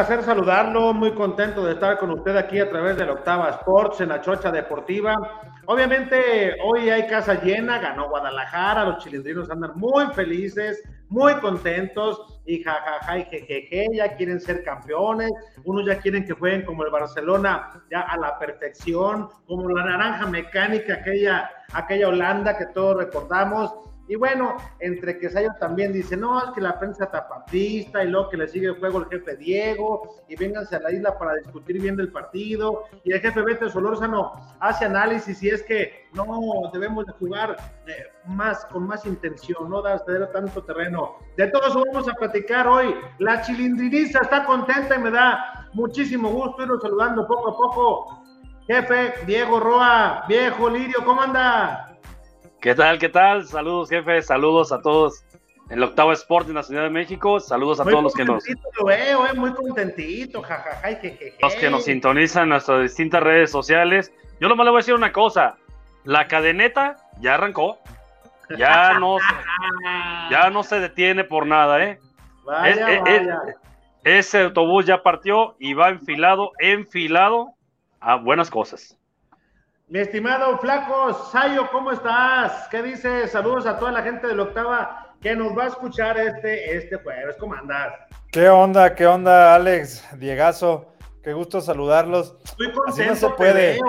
Placer saludarlo, muy contento de estar con usted aquí a través de la Octava Sports en la Chocha Deportiva. Obviamente hoy hay casa llena, ganó Guadalajara, los chilindrinos andan muy felices, muy contentos y jajaja y jejeje, ya quieren ser campeones, unos ya quieren que jueguen como el Barcelona ya a la perfección, como la naranja mecánica, aquella, aquella Holanda que todos recordamos y bueno, entre que ellos también dice, no, es que la prensa tapatista y luego que le sigue el juego el jefe Diego y vénganse a la isla para discutir bien del partido. Y el jefe Beto Solórzano hace análisis y es que no debemos de jugar eh, más con más intención, no dar tanto terreno. De todo eso vamos a platicar hoy. La chilindriniza está contenta y me da muchísimo gusto irnos saludando poco a poco. Jefe Diego Roa, viejo Lirio, ¿cómo anda? ¿Qué tal? ¿Qué tal? Saludos, jefe. Saludos a todos en el octavo Sport en la Ciudad de México. Saludos a todos los que nos. Lo veo, eh, muy contentito, jajaja, Los que nos sintonizan en nuestras distintas redes sociales. Yo nomás le voy a decir una cosa. La cadeneta ya arrancó. Ya no, ya no se detiene por nada, ¿eh? Vaya, eh, vaya. ese autobús ya partió y va enfilado, enfilado a buenas cosas. Mi estimado Flaco, Sayo, ¿cómo estás? ¿Qué dices? Saludos a toda la gente de la octava que nos va a escuchar este, este jueves. ¿Cómo andas? ¿Qué onda? ¿Qué onda, Alex? Diegazo, qué gusto saludarlos. Estoy contento, así no se puede. ¿eh?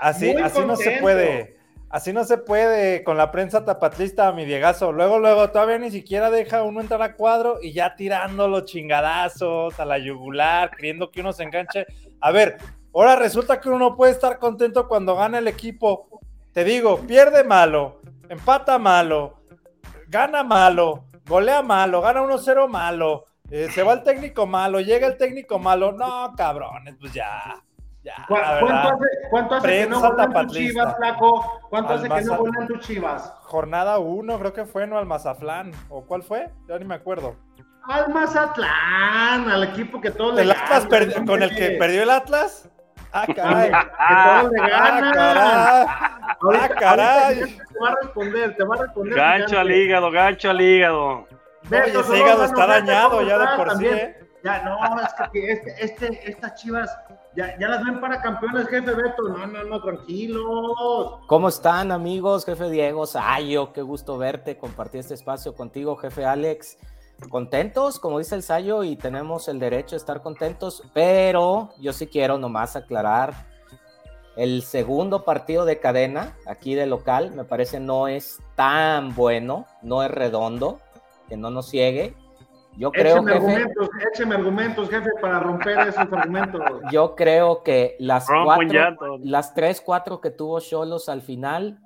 Así, así no se puede. Así no se puede con la prensa tapatlista, mi Diegazo. Luego, luego, todavía ni siquiera deja uno entrar a cuadro y ya tirando los chingadazos a la yugular, queriendo que uno se enganche. A ver, Ahora resulta que uno no puede estar contento cuando gana el equipo. Te digo, pierde malo, empata malo, gana malo, golea malo, gana 1-0 malo, eh, se va el técnico malo, llega el técnico malo. No, cabrones, pues ya. ya ¿Cuánto, hace, que no golean tus chivas, flaco? ¿Cuánto hace que no golean tus chivas? Jornada 1, creo que fue, ¿no? Al Mazaflán. ¿O cuál fue? Ya ni me acuerdo. Al Mazatlán, al equipo que todo ¿El Atlas ¿Con el que perdió el Atlas? Ah, caray. Que todo le gana. Ah, caray. Te va a responder, te va a responder. Gancho al hígado, gancho al hígado. ese hígado está dañado ya de por sí, ¿eh? Ya, no, es que este, este, estas chivas ya, ya, las ven para campeones, jefe Beto. No, no, no, tranquilos. ¿Cómo están, amigos? Jefe Diego Sayo, qué gusto verte, compartir este espacio contigo, jefe Alex contentos, como dice el Sayo, y tenemos el derecho de estar contentos, pero yo sí quiero nomás aclarar, el segundo partido de cadena aquí de local me parece no es tan bueno, no es redondo, que no nos ciegue. Yo creo écheme argumentos, écheme argumentos, jefe, para romper esos argumentos. Yo creo que las cuatro, las tres, cuatro que tuvo Cholos al final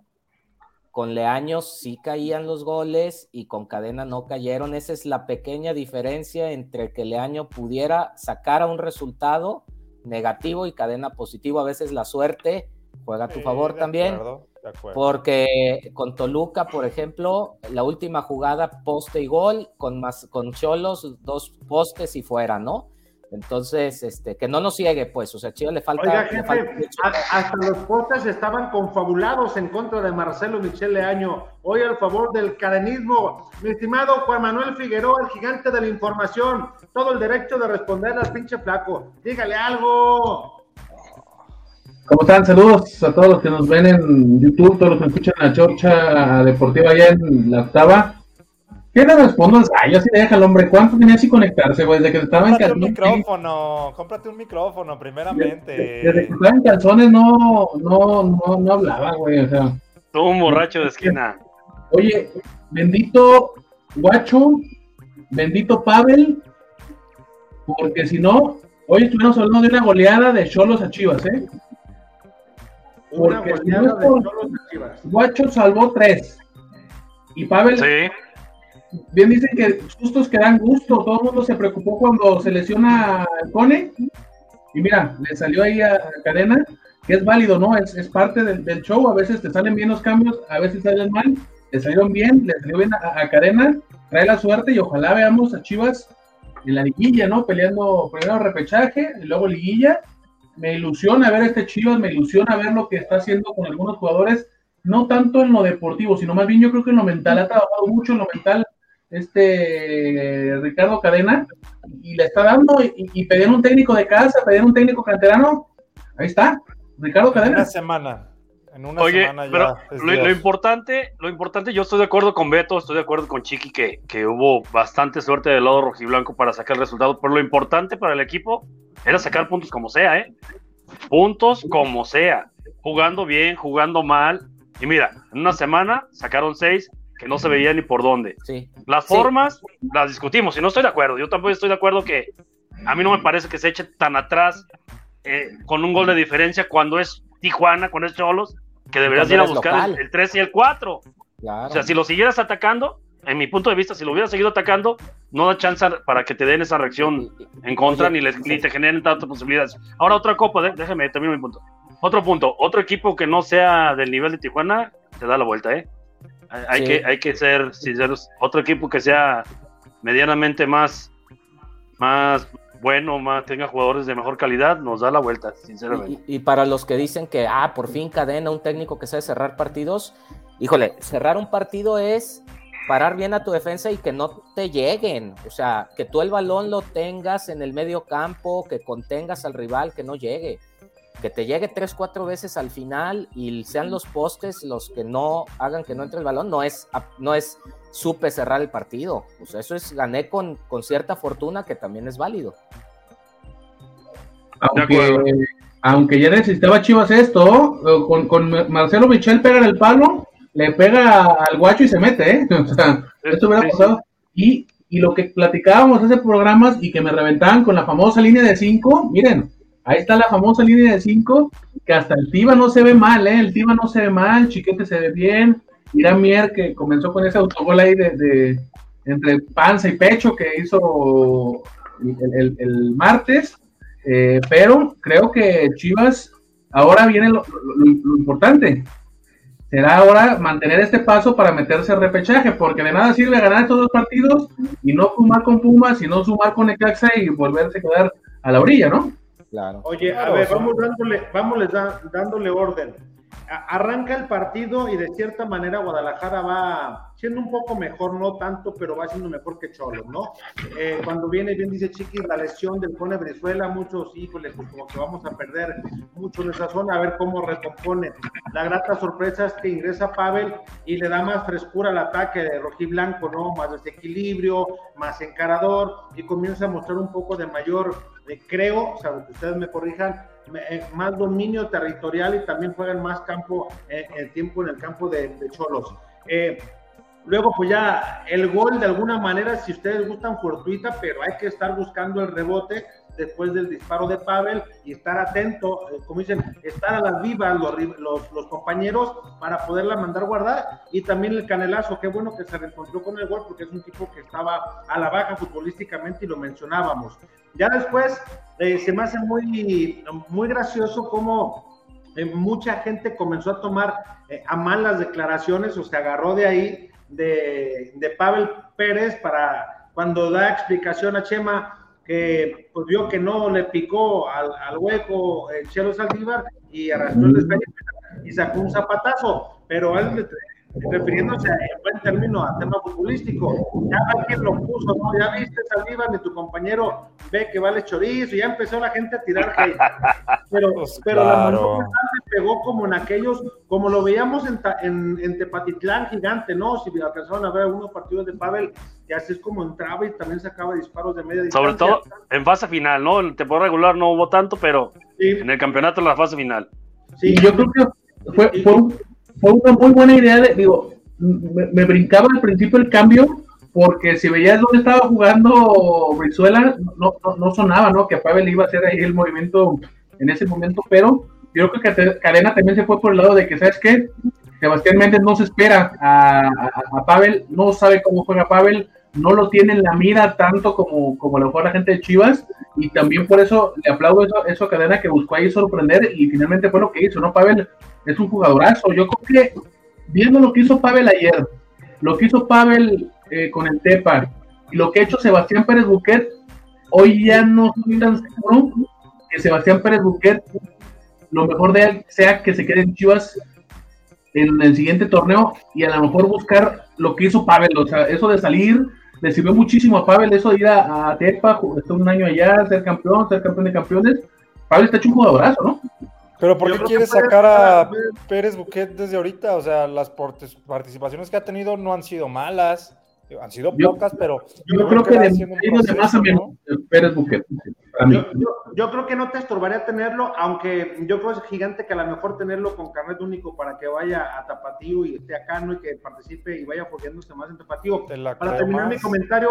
con Leaños sí caían los goles y con Cadena no cayeron. Esa es la pequeña diferencia entre que Leaño pudiera sacar a un resultado negativo y Cadena positivo. A veces la suerte juega a tu favor también. Porque con Toluca, por ejemplo, la última jugada poste y gol, con más con Cholos, dos postes y fuera, ¿no? Entonces, este, que no nos ciegue, pues, o sea, Chivas le falta. hasta los postes estaban confabulados en contra de Marcelo Michel Leaño. Hoy al favor del cadenismo. Mi estimado Juan Manuel Figueroa, el gigante de la información, todo el derecho de responder al pinche flaco. Dígale algo. ¿Cómo están? Saludos a todos los que nos ven en YouTube, todos los que escuchan la chorcha deportiva allá en la octava. ¿Qué le respondo? Ay, yo sí le deja al hombre. ¿Cuánto tenía así conectarse, güey? Desde que estaba en calzones. un micrófono, cómprate un micrófono, primeramente. Desde, que estaba en calzones no, no, no, no hablaba, güey, o sea. Tú un borracho de esquina. Oye, bendito Guacho, bendito Pavel, porque si no, Hoy estuvimos hablando de una goleada de Cholos a Chivas, ¿eh? Una goleada de Cholos a Chivas. Guacho salvó tres. Y Pavel, sí. Bien dicen que sustos que dan gusto. Todo el mundo se preocupó cuando se lesiona Cone. Y mira, le salió ahí a Cadena, que es válido, ¿no? Es, es parte del, show. A veces te salen bien los cambios, a veces salen mal. Le salieron bien, le salió bien a, a Cadena. Trae la suerte y ojalá veamos a Chivas en la liguilla, ¿no? Peleando primero repechaje y luego liguilla. Me ilusiona ver este Chivas, me ilusiona ver lo que está haciendo con algunos jugadores, no tanto en lo deportivo, sino más bien yo creo que en lo mental. Ha trabajado mucho en lo mental este Ricardo Cadena y le está dando y, y pedir un técnico de casa, pedir un técnico canterano. Ahí está, Ricardo Cadena. Una semana. En una Oye, semana ya pero lo, lo importante, lo importante, yo estoy de acuerdo con Beto, estoy de acuerdo con Chiqui que, que hubo bastante suerte del lado rojiblanco para sacar el resultado, pero lo importante para el equipo era sacar puntos como sea, ¿eh? Puntos como sea, jugando bien, jugando mal. Y mira, en una semana sacaron seis que no se veía ni por dónde. Sí. Las Sí. formas las discutimos y no estoy de acuerdo. Yo tampoco estoy de acuerdo que a mí no me parece que se eche tan atrás eh, con un gol de diferencia cuando es Tijuana, cuando es Cholos, que deberías ir a buscar el, el 3 y el 4. Claro. O sea, si lo siguieras atacando, en mi punto de vista, si lo hubieras seguido atacando, no da chance para que te den esa reacción en contra Oye, ni, les, ni te generen tantas posibilidades. Ahora otra copa, de- déjeme termino mi punto. Otro punto, otro equipo que no sea del nivel de Tijuana, te da la vuelta, ¿eh? Hay, Sí. que, hay que ser sinceros. Otro equipo que sea medianamente más, más bueno, más tenga jugadores de mejor calidad, nos da la vuelta, sinceramente. Y, y para los que dicen que, ah, por fin cadena, un técnico que sabe cerrar partidos, híjole, cerrar un partido es parar bien a tu defensa y que no te lleguen. O sea, que tú el balón lo tengas en el medio campo, que contengas al rival, que no llegue. Que te llegue tres, cuatro veces al final y sean los postes los que no hagan que no entre el balón, no es, no es supe cerrar el partido. O sea, eso es gané con, con cierta fortuna que también es válido. Aunque, aunque ya necesitaba Chivas esto, eh, con, con Marcelo Michel pega en el palo, le pega al guacho y se mete, ¿eh? O sea, esto hubiera pasado. Y, y lo que platicábamos hace programas y que me reventaban con la famosa línea de 5, miren, ahí está la famosa línea de 5, que hasta el Tiva no se ve mal, ¿eh? El Tiva no se ve mal, Chiquete se ve bien, Irán Mier que comenzó con ese autogol ahí de, entre panza y pecho que hizo el, martes, eh, pero creo que Chivas ahora viene lo, importante. Será ahora mantener este paso para meterse al repechaje, porque de nada sirve ganar estos dos partidos y no sumar con Pumas y no sumar con Necaxa y volverse a quedar a la orilla, ¿no? Claro. Oye, a ver, son- vamos dándole, vamos da- dándole orden. A- arranca el partido y de cierta manera Guadalajara va siendo un poco mejor, no tanto, pero va siendo mejor que Cholos, ¿no? Eh, cuando viene, bien dice Chiquis, la lesión del Cone Venezuela, muchos, híjole, pues como que vamos a perder mucho en esa zona, a ver cómo recompone. La grata sorpresa es que ingresa Pavel y le da más frescura al ataque de rojiblanco, ¿no? Más desequilibrio, más encarador y comienza a mostrar un poco de mayor, creo, o sea, que ustedes me corrijan, eh, más dominio territorial y también juegan más campo, eh, el tiempo en el campo de, de Cholos. Eh, luego, pues ya el gol de alguna manera, si ustedes gustan, fortuita, pero hay que estar buscando el rebote después del disparo de Pavel y estar atento, eh, como dicen, estar a las vivas los, los, los compañeros para poderla mandar guardar y también el canelazo, qué bueno que se reencontró con el gol porque es un tipo que estaba a la baja futbolísticamente y lo mencionábamos. Ya después eh, se me hace muy, muy gracioso cómo eh, mucha gente comenzó a tomar a mal las declaraciones o se agarró de ahí de, de Pavel Pérez para cuando da explicación a Chema que pues vio que no le picó al, al hueco el Chelo Saldívar y arrastró el despeje y sacó un zapatazo, pero él refiriéndose en buen término a tema futbolístico, ya alguien lo puso, ¿no? Ya viste Saldívar, ni tu compañero ve que vale chorizo, y ya empezó la gente a tirar hate. Pero, Pues pero la claro. le pegó como en aquellos, como lo veíamos en, en, en Tepatitlán gigante, ¿no? Si alcanzaron a ver algunos partidos de Pavel, que así es como entraba y también sacaba disparos de media distancia. Sobre todo en fase final, ¿no? En temporada regular no hubo tanto, pero Sí, en el campeonato en la fase final. sí. Y yo creo que fue, fue, fue una muy buena idea. De, digo, me, me brincaba al principio el cambio porque si veías dónde estaba jugando Brizuela, no, no, sonaba, ¿no? Que Pavel iba a hacer ahí el movimiento en ese momento, pero yo creo que Cadena también se fue por el lado de que, ¿sabes qué? Sebastián Méndez no se espera a, a, Pavel, no sabe cómo juega Pavel, no lo tiene en la mira tanto como, como lo fue la gente de Chivas, y también por eso le aplaudo eso, eso a Cadena que buscó ahí sorprender, y finalmente fue lo que hizo, ¿no? Pavel es un jugadorazo, yo creo que viendo lo que hizo Pavel ayer, lo que hizo Pavel eh, con el Tepa, y lo que ha hecho Sebastián Pérez Buquet, hoy ya no estoy tan seguro que Sebastián Pérez Buquet lo mejor de él sea que se quede en Chivas en el siguiente torneo y a lo mejor buscar lo que hizo Pavel, o sea, eso de salir le sirvió muchísimo a Pavel, eso de ir a, Tepa, estar un año allá, ser campeón, ser campeón de campeones. Pavel está hecho un jugadorazo, ¿no? Pero ¿por qué quieres sacar a Pérez Buquet desde ahorita? O sea, las participaciones que ha tenido no han sido malas. Han sido pocas, pero. Yo, creo, que, de, más a menos Pérez Buquet. Yo, creo que no te estorbaría tenerlo, aunque yo creo que es gigante que a lo mejor tenerlo con carnet único para que vaya a Tapatío y esté acá, ¿no? Y que participe y vaya fogueándose más en Tapatío. Para terminar mi comentario,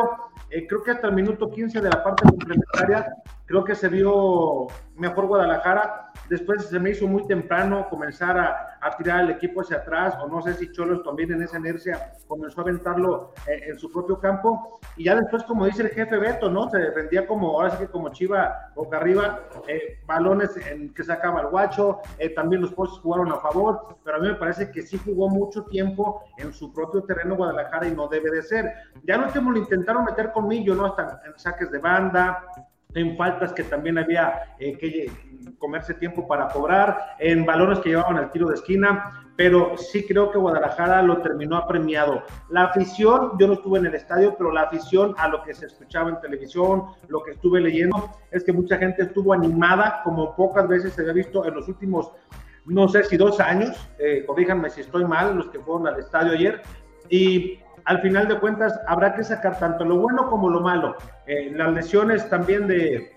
eh, creo que hasta el minuto 15 de la parte complementaria, creo que se vio mejor Guadalajara. Después se me hizo muy temprano comenzar a, a tirar el equipo hacia atrás, o no sé si Cholos también en esa inercia comenzó a aventarlo eh, en su propio campo. Y ya después, como dice el jefe Beto, ¿no? Se defendía como, ahora sí que como Chiva boca arriba, eh, balones en que sacaba el guacho, eh, también los postes jugaron a favor, pero a mí me parece que sí jugó mucho tiempo en su propio terreno Guadalajara y no debe de ser. Ya lo último lo intentaron meter con Millo, ¿no? Hasta en saques de banda, en faltas que también había eh, que comerse tiempo para cobrar, en balones que llevaban al tiro de esquina, pero sí creo que Guadalajara lo terminó apremiado. La afición, yo no estuve en el estadio, pero la afición a lo que se escuchaba en televisión, lo que estuve leyendo, es que mucha gente estuvo animada, como pocas veces se había visto en los últimos, no sé si dos años, eh, corríjanme si estoy mal, los que fueron al estadio ayer, y al final de cuentas habrá que sacar tanto lo bueno como lo malo. Eh, las lesiones también de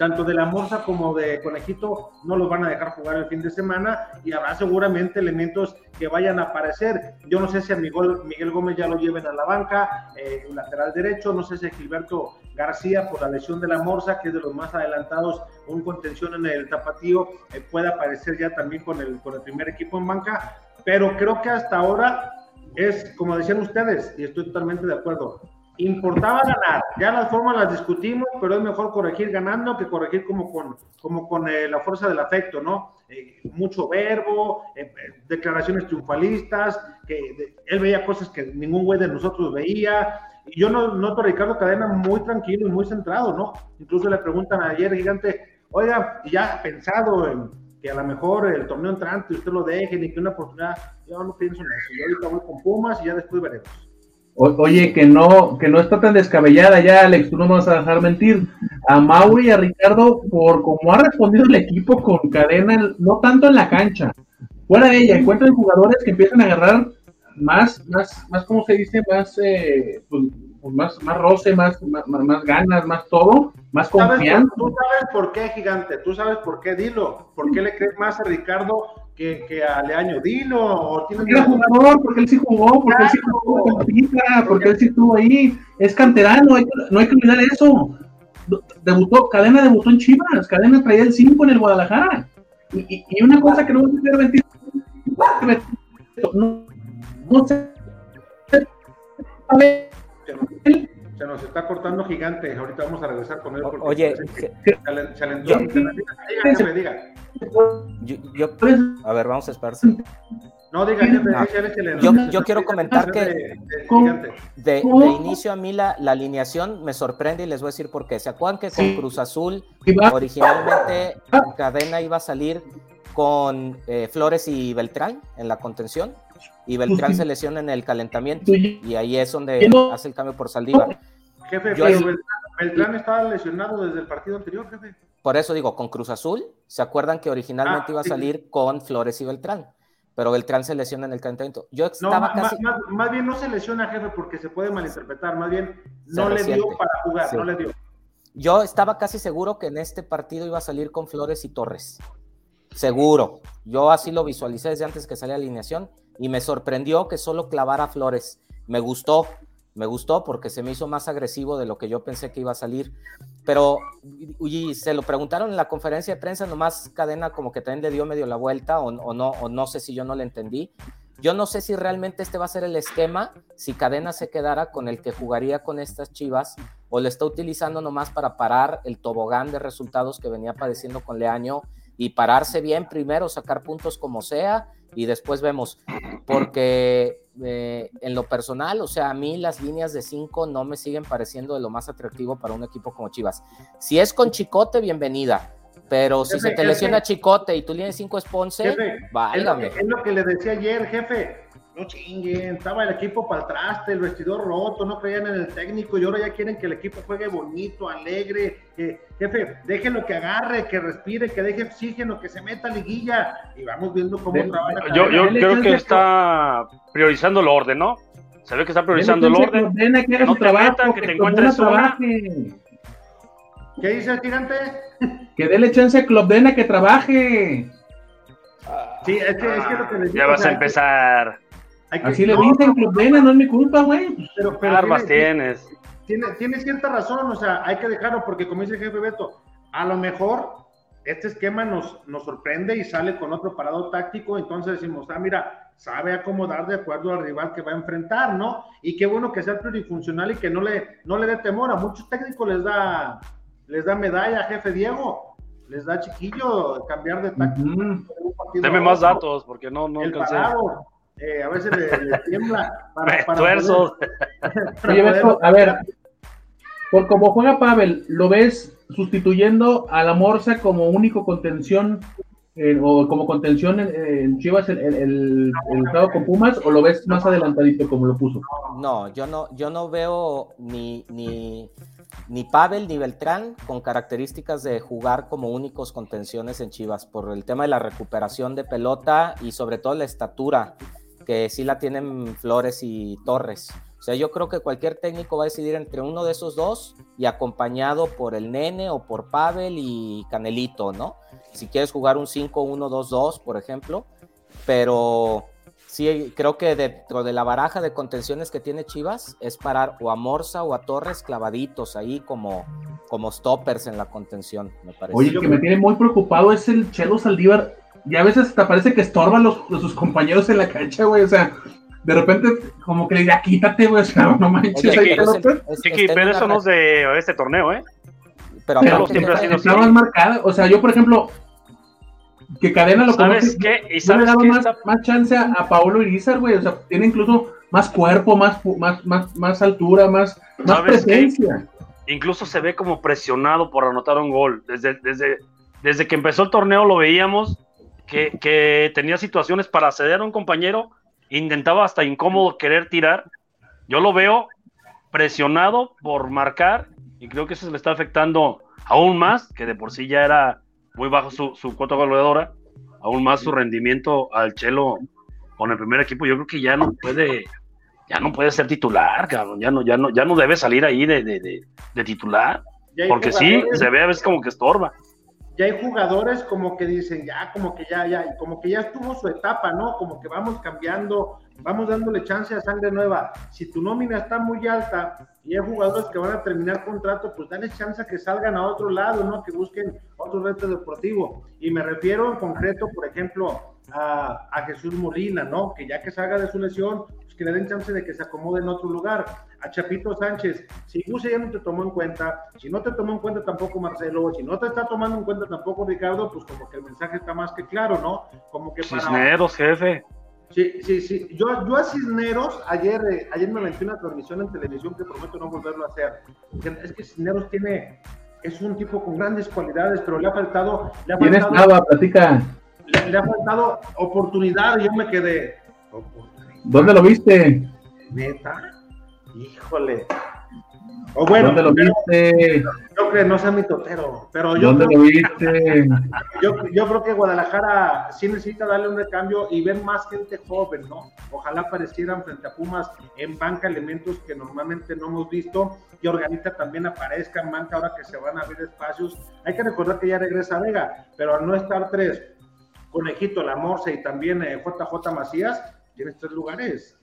tanto de la Morsa como de Conejito no los van a dejar jugar el fin de semana y habrá seguramente elementos que vayan a aparecer. Yo no sé si a Miguel, Miguel Gómez ya lo lleven a la banca, eh, lateral derecho, no sé si a Gilberto García por la lesión de la Morsa, que es de los más adelantados, un contención en el tapatío, eh, puede aparecer ya también con el, con el primer equipo en banca, pero creo que hasta ahora es, como decían ustedes, y estoy totalmente de acuerdo, importaba ganar. Ya las formas las discutimos, pero es mejor corregir ganando que corregir como con, como con eh, la fuerza del afecto, ¿no? Eh, mucho verbo, eh, declaraciones triunfalistas, que él veía cosas que ningún güey de nosotros veía. Y yo no, noto a Ricardo Cadena muy tranquilo y muy centrado, ¿no? Incluso le preguntan ayer, gigante, oiga, ya pensado en que a lo mejor el torneo entrante usted lo deje, ni que una oportunidad, yo no pienso en eso, yo ahorita voy con Pumas y ya después veremos. Oye, que no, que no está tan descabellada ya, Alex, tú no me vas a dejar mentir. A Mauri y a Ricardo, por como ha respondido el equipo con cadena, no tanto en la cancha, fuera de ella, encuentran jugadores que empiezan a agarrar más, más, más, ¿cómo se dice? Más, eh, pues más, más roce, más, más, más, ganas, más todo, más confianza. Tú sabes por qué, gigante, tú sabes por qué, dilo. ¿Por qué le crees más a Ricardo que, que a Leaño? Dilo. ¿O porque era jugador, porque él sí jugó, porque él sí jugó con porque él sí estuvo ahí. Es canterano, no hay que olvidar eso. Debutó, Cadena debutó en Chivas, Cadena traía el 5 en el Guadalajara. Y, y, una cosa que no voy a mentir, no, no sé. A ver, se nos está cortando gigante. Ahorita vamos a regresar con él. Oye, yo, a ver, vamos a esperar. No, diga, ah, yo, yo quiero comentar que de, inicio a mí la, la, alineación me sorprende y les voy a decir por qué. ¿Se acuerdan que con Cruz Azul originalmente Cadena iba a salir con eh, Flores y Beltrán en la contención? Y Beltrán se lesiona en el calentamiento y ahí es donde hace el cambio por Saldívar. Jefe, pero Beltrán estaba lesionado desde el partido anterior, jefe. Por eso digo, con Cruz Azul, ¿se acuerdan que originalmente ah, iba a salir con Flores y Beltrán? Pero Beltrán se lesiona en el calentamiento. Yo estaba casi... más, bien no se lesiona, jefe, porque se puede malinterpretar. Más bien no le dio para jugar, no le dio. Yo estaba casi seguro que en este partido iba a salir con Flores y Torres. Seguro. Yo así lo visualicé desde antes que saliera la alineación y me sorprendió que solo clavara Flores. Me gustó, me gustó porque se me hizo más agresivo de lo que yo pensé que iba a salir. Pero, y se lo preguntaron en la conferencia de prensa, nomás Cadena como que también le dio medio la vuelta o, no, o no sé si yo no le entendí. Yo no sé si realmente este va a ser el esquema, si Cadena se quedara con el que jugaría con estas Chivas o le está utilizando nomás para parar el tobogán de resultados que venía padeciendo con Leaño y pararse bien primero, sacar puntos como sea y después vemos, porque eh, en lo personal, o sea, a mí las líneas de 5 no me siguen pareciendo de lo más atractivo para un equipo como Chivas. Si es con Chicote, bienvenida. Pero si se te lesiona Chicote y tú tienes 5 es Ponce, válgame. Es lo, que, le decía ayer, jefe. No chinguen, estaba el equipo para atrás, el vestidor roto, no creían en el técnico y ahora ya quieren que el equipo juegue bonito, alegre. Que, jefe, déjenlo que agarre, que respire, que deje oxígeno, que se meta a liguilla y vamos viendo cómo trabaja. Yo, yo creo que está priorizando el orden, ¿no? Se ve que está priorizando el orden. Que no te metan, que te encuentres una. ¿Qué dice el gigante? Que déle chance a Club Dena que trabaje. Sí, es que, es que lo que les digo, Ya vas a empezar. Así le dicen Club Dena, no es mi culpa, güey. Pero, pero Armas tienes. Tiene, tiene cierta razón, o sea, hay que dejarlo porque como dice el jefe Beto, a lo mejor este esquema nos, nos sorprende y sale con otro parado táctico, entonces decimos, ah, mira, sabe acomodar de acuerdo al rival que va a enfrentar, ¿no? Y qué bueno que sea plurifuncional y que no le, no le dé temor. A muchos técnicos les da les da medalla, jefe Diego, les da chiquillo cambiar de táctico. Deme más datos, porque no, no el eh, a veces le, tiembla para, para a ver, por como juega Pavel, ¿lo ves sustituyendo a la Morsa como único contención o como contención en, Chivas el, el, el, con Pumas o lo ves más adelantadito como lo puso? No, yo no, yo no veo ni, ni, ni Pavel ni Beltrán con características de jugar como únicos contenciones en Chivas por el tema de la recuperación de pelota y sobre todo la estatura que sí la tienen Flores y Torres. O sea, yo creo que cualquier técnico va a decidir entre uno de esos dos y acompañado por el Nene o por Pavel y Canelito, ¿no? Si quieres jugar un 5-1-2-2, por ejemplo, pero sí creo que dentro de la baraja de contenciones que tiene Chivas es parar o a Morsa o a Torres clavaditos ahí como, como stoppers en la contención, me parece. Oye, lo que me tiene muy preocupado es el Chelo Saldívar. Y a veces hasta parece que estorban los, sus compañeros en la cancha, güey. O sea, de repente como que le diga, quítate, güey, no manches. Chiqui, Chiqui pero eso no es de este torneo, ¿eh? Pero, pero siempre ha sido está más marcada. O sea, yo, por ejemplo, que Cadena lo ¿Sabes qué? ¿Y sabes le más, más, chance a, a Paulo Irizar, güey. O sea, tiene incluso más cuerpo, más, más, más, más altura, más, más presencia. Incluso se ve como presionado por anotar un gol. Desde, desde, desde que empezó el torneo lo veíamos que, que tenía situaciones para ceder a un compañero intentaba hasta incómodo querer tirar. Yo lo veo presionado por marcar y creo que eso le está afectando aún más, que de por sí ya era muy bajo su, su cuota goleadora, aún más su rendimiento al Chelo con el primer equipo. Yo creo que ya no puede, ya no puede ser titular, cabrón. Ya no, ya no, ya no debe salir ahí de, de, de titular. Porque sí, se ve a veces como que estorba ya hay jugadores como que dicen, ya, como que ya, ya, como que ya estuvo su etapa, ¿no? Como que vamos cambiando, vamos dándole chance a sangre nueva. Si tu nómina está muy alta y hay jugadores que van a terminar contrato, pues dale chance a que salgan a otro lado, ¿no? Que busquen otro reto deportivo. Y me refiero en concreto, por ejemplo, a, a Jesús Molina, ¿no? Que ya que salga de su lesión, que le den chance de que se acomode en otro lugar a Chapito Sánchez, si Buse ya no te tomó en cuenta, si no te tomó en cuenta tampoco Marcelo, si no te está tomando en cuenta tampoco Ricardo, pues como que el mensaje está más que claro, ¿no? Como que para... Cisneros, jefe. Sí, sí, sí. Yo, yo a Cisneros, ayer, eh, ayer me metí una transmisión en televisión que prometo no volverlo a hacer. Es que Cisneros tiene, es un tipo con grandes cualidades, pero le ha faltado... Le ha faltado, platica? Le, le, ha faltado oportunidad y yo me quedé... ¿Dónde lo viste? Neta. Híjole. O bueno, ¿Dónde lo viste? Yo creo que no sea mi totero, pero yo ¿Dónde creo, lo viste? Yo, yo, creo que Guadalajara sí necesita darle un recambio y ver más gente joven, ¿no? Ojalá aparecieran frente a Pumas en banca elementos que normalmente no hemos visto y Organita también aparezca en banca ahora que se van a abrir espacios. Hay que recordar que ya regresa Vega, pero al no estar tres, Conejito, La Morse y también JJ eh, Macías, tienes tres lugares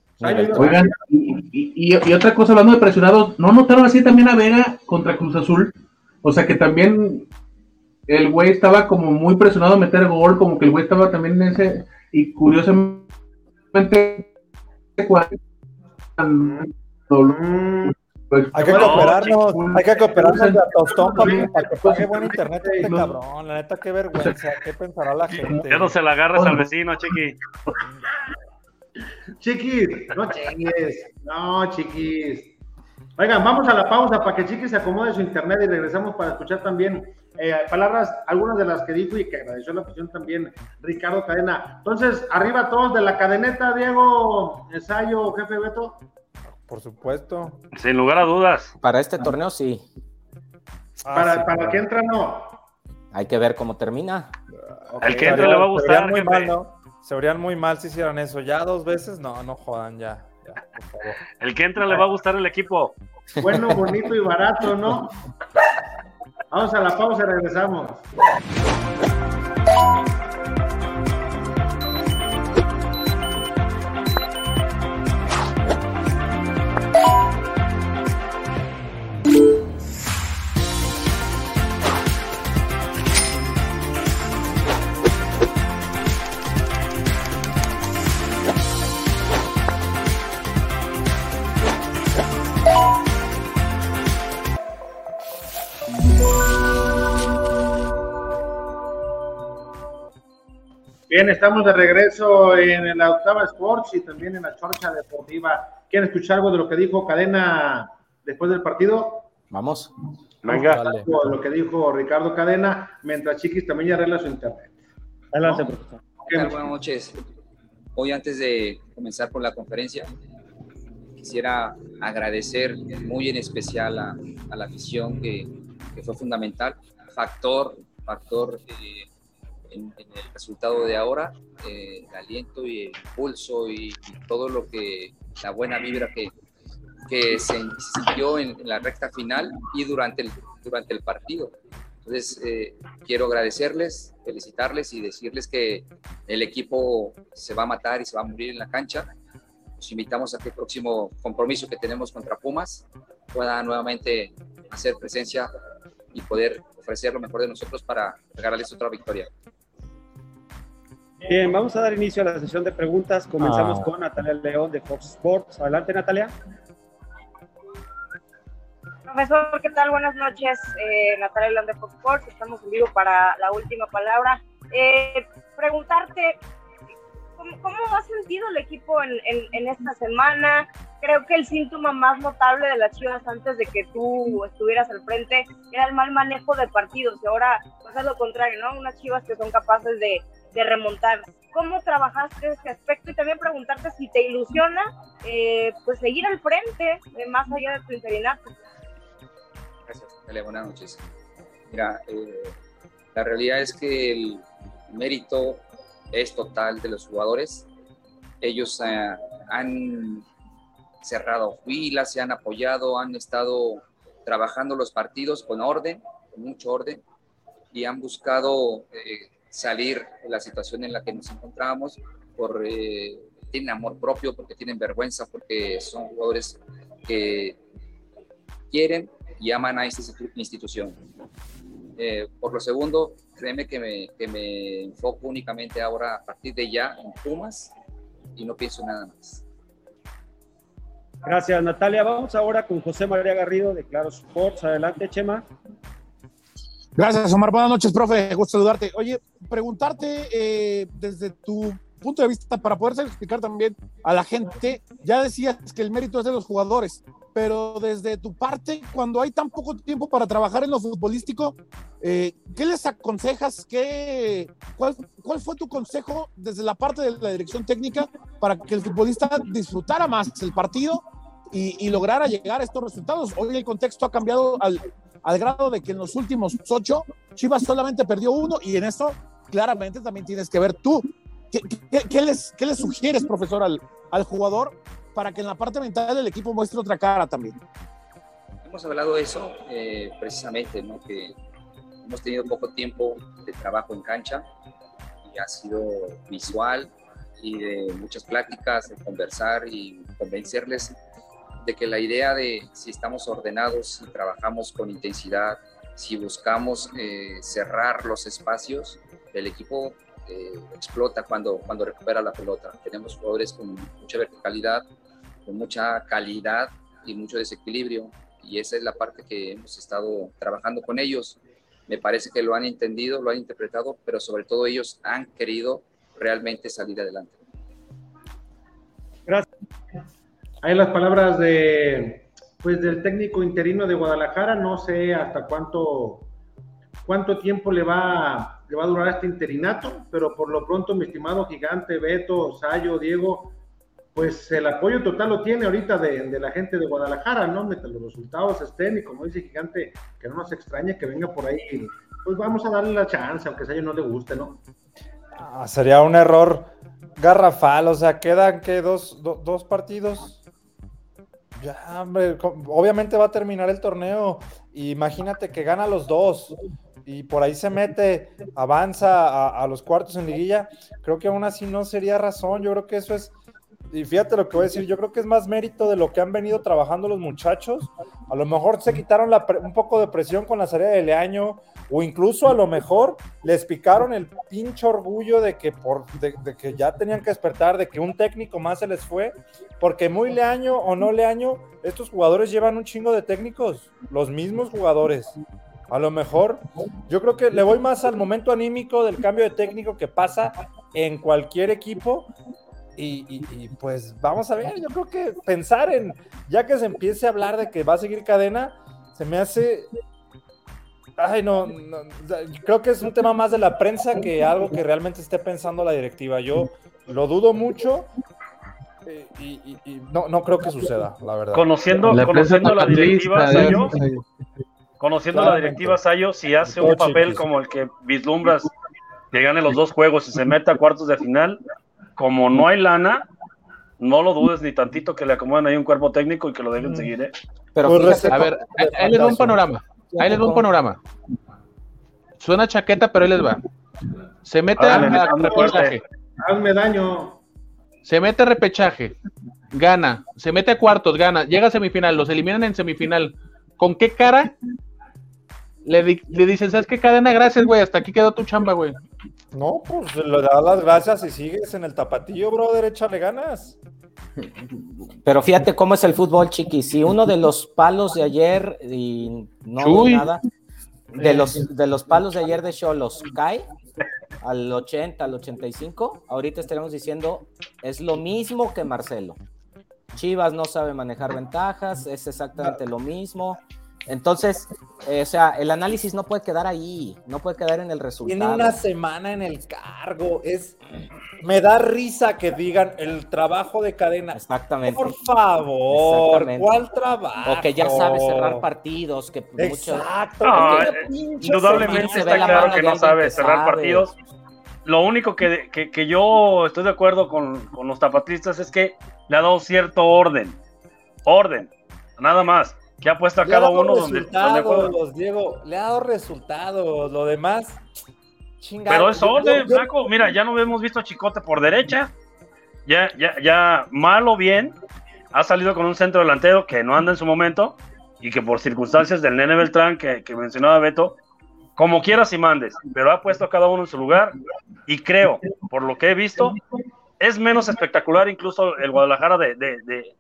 Oigan, y, y, otra cosa, hablando de presionados, ¿no notaron así también a Vega contra Cruz Azul? O sea que también el güey estaba como muy presionado a meter gol, como que el güey estaba también en ese, y curiosamente pues, hay que cooperarnos, hay que cooperarnos de Tostón para, para que pague buen internet este cabrón. La neta, qué vergüenza, qué pensará la gente. Ya no se la agarras al vecino, chiqui. Chiquis, no chiquis, no chiquis. Oigan, vamos a la pausa para que Chiquis se acomode su internet y regresamos para escuchar también eh, palabras, algunas de las que dijo y que agradeció la opción también Ricardo Cadena. Entonces, arriba todos de la cadeneta, Diego, ensayo, jefe Beto. Por supuesto. Sin lugar a dudas. Para este torneo sí. Ah, para, para que entra no. Hay que ver cómo termina. El que entra le va a gustar. Muy mal, ¿no? Se verían muy mal si hicieran eso. Ya dos veces, no, no jodan ya. El que entra le va a gustar el equipo. Bueno, bonito y barato, ¿no? Vamos a la pausa y regresamos. Bien, estamos de regreso en la octava Sports y también en la Chorcha Deportiva. ¿Quieren escuchar algo de lo que dijo Cadena después del partido? Vamos. Venga. Lo que dijo Ricardo Cadena, mientras Chiquis también ya arregla su internet. Adelante, profesor. Buenas noches. Hoy, antes de comenzar con la conferencia, quisiera agradecer muy en especial a, la afición que, que, fue fundamental, factor, factor eh, en, el resultado de ahora, eh, el aliento y el impulso y, todo lo que, la buena vibra que, que se sintió en, la recta final y durante el, durante el partido. Entonces, eh, quiero agradecerles, felicitarles y decirles que el equipo se va a matar y se va a morir en la cancha. Los invitamos a que el próximo compromiso que tenemos contra Pumas pueda nuevamente hacer presencia y poder ofrecer lo mejor de nosotros para regalarles otra victoria. Bien, vamos a dar inicio a la sesión de preguntas. Comenzamos ah. con Natalia León de Fox Sports. Adelante, Natalia. Profesor, ¿qué tal? Buenas noches. Eh, Natalia León de Fox Sports. Estamos en vivo para la última palabra. Eh, preguntarte, ¿cómo, ¿cómo, sentido el equipo en, esta semana? Creo que el síntoma más notable de las Chivas antes de que tú estuvieras al frente era el mal manejo de partidos. Y ahora pues es lo contrario, ¿no? Unas Chivas que son capaces de remontar. ¿Cómo trabajaste ese aspecto? Y también preguntarte si te ilusiona eh, pues seguir al frente, eh, más allá de tu interinato. Gracias, Buenas noches. Mira, eh, la realidad es que el mérito es total de los jugadores. Ellos han cerrado filas, se han apoyado, han estado trabajando los partidos con orden, con mucho orden, y han buscado salir de la situación en la que nos encontramos, por, eh, tienen amor propio, porque tienen vergüenza, porque son jugadores que quieren y aman a esta institución. Eh, por lo segundo, créeme que me, que me enfoco únicamente ahora a partir de ya en Pumas y no pienso nada más. Gracias, Natalia. Vamos ahora con José María Garrido de Claro Sports. Adelante, Chema. Gracias, Omar. Buenas noches, profe. Gusto saludarte. Oye, preguntarte eh, desde tu punto de vista, para poderse explicar también a la gente, ya decías que el mérito es de los jugadores, pero desde tu parte, cuando hay tan poco tiempo para trabajar en lo futbolístico, eh, ¿qué les aconsejas? ¿Qué, cuál, ¿Cuál fue tu consejo desde la parte de la dirección técnica para que el futbolista disfrutara más el partido y, y lograra llegar a estos resultados? Hoy el contexto ha cambiado al, al grado de que en los últimos ocho, Chivas solamente perdió uno y en eso claramente también tienes que ver tú. ¿Qué, les, qué les, sugieres, profesor, al, al, jugador para que en la parte mental el equipo muestre otra cara también? Hemos hablado de eso eh, precisamente, ¿no? que hemos tenido poco tiempo de trabajo en cancha y ha sido visual y de muchas pláticas, de conversar y convencerles de que la idea de si estamos ordenados, si trabajamos con intensidad, si buscamos eh, cerrar los espacios, el equipo eh, explota cuando, cuando recupera la pelota. Tenemos jugadores con mucha verticalidad, con mucha calidad y mucho desequilibrio y esa es la parte que hemos estado trabajando con ellos. Me parece que lo han entendido, lo han interpretado, pero sobre todo ellos han querido realmente salir adelante. Gracias. Hay las palabras de pues del técnico interino de Guadalajara, no sé hasta cuánto cuánto tiempo le va, le va a durar este interinato, pero por lo pronto, mi estimado gigante, Beto, Sayo, Diego, pues el apoyo total lo tiene ahorita de, la gente de Guadalajara, ¿no? Mientras los resultados estén y como dice Gigante, que no nos extrañe que venga por ahí, pues vamos a darle la chance, aunque ellos no le guste, ¿no? Ah, sería un error garrafal, o sea, quedan que dos, dos partidos. Ya, hombre, obviamente va a terminar el torneo. Imagínate que gana los dos y por ahí se mete, avanza a, los cuartos en liguilla. Creo que aún así no sería razón. Yo creo que eso es y fíjate lo que voy a decir, yo creo que es más mérito de lo que han venido trabajando los muchachos. A lo mejor se quitaron un poco de presión con la salida de Leaño, o incluso a lo mejor les picaron el pinche orgullo de que, por, de, que ya tenían que despertar, de que un técnico más se les fue, porque muy Leaño o no Leaño, estos jugadores llevan un chingo de técnicos, los mismos jugadores. A lo mejor, yo creo que le voy más al momento anímico del cambio de técnico que pasa en cualquier equipo y, pues vamos a ver, yo creo que pensar en, ya que se empiece a hablar de que va a seguir cadena, se me hace... Ay, no, creo que es un tema más de la prensa que algo que realmente esté pensando la directiva. Yo lo dudo mucho eh, y, no, no creo que suceda, la verdad. Conociendo la, conociendo la directiva Sayo, conociendo la directiva Sayo, si hace un papel como el que vislumbras que gane los dos juegos y se meta a cuartos de final, como no hay lana, no lo dudes ni tantito que le acomoden ahí un cuerpo técnico y que lo dejen seguir, ¿eh? Pero pues a ver, ahí les va un panorama. Ahí les va un panorama. Suena chaqueta, pero ahí les va. Se mete a, repechaje. Hazme daño. Se mete a repechaje. Gana. Se mete a cuartos, gana. Llega a semifinal. Los eliminan en semifinal. ¿Con qué cara le, le dicen, ¿sabes qué cadena? Gracias, güey. Hasta aquí quedó tu chamba, güey. No, pues le das las gracias y sigues en el tapatillo, brother, échale ganas. Pero fíjate cómo es el fútbol, chiqui. Si uno de los palos de ayer, y no nada, de los, de los palos de ayer de Cholos cae al 80, al 85, ahorita estaremos diciendo es lo mismo que Marcelo. Chivas no sabe manejar ventajas, es exactamente lo mismo. Entonces, eh, o sea, el análisis no puede quedar ahí, no puede quedar en el resultado. Tiene una semana en el cargo, es me da risa que digan el trabajo de cadena. Exactamente. Por favor, ¿cuál trabajo? O que ya sabe cerrar partidos, que Exacto. Eh, indudablemente está claro que no sabe cerrar partidos. Lo único que, que, yo estoy de acuerdo con, con los tapatistas es que le ha dado cierto orden. Orden, nada más que ha puesto a cada uno donde, donde Diego, le ha dado resultados, lo demás, chingado. Pero es orden, flaco. Mira, ya no hemos visto a Chicote por derecha. Ya, ya, ya, mal o bien, ha salido con un centro delantero que no anda en su momento y que por circunstancias del Nene Beltrán que, que mencionaba Beto, como quieras y mandes, pero ha puesto a cada uno en su lugar y creo, por lo que he visto, es menos espectacular incluso el Guadalajara de, de, de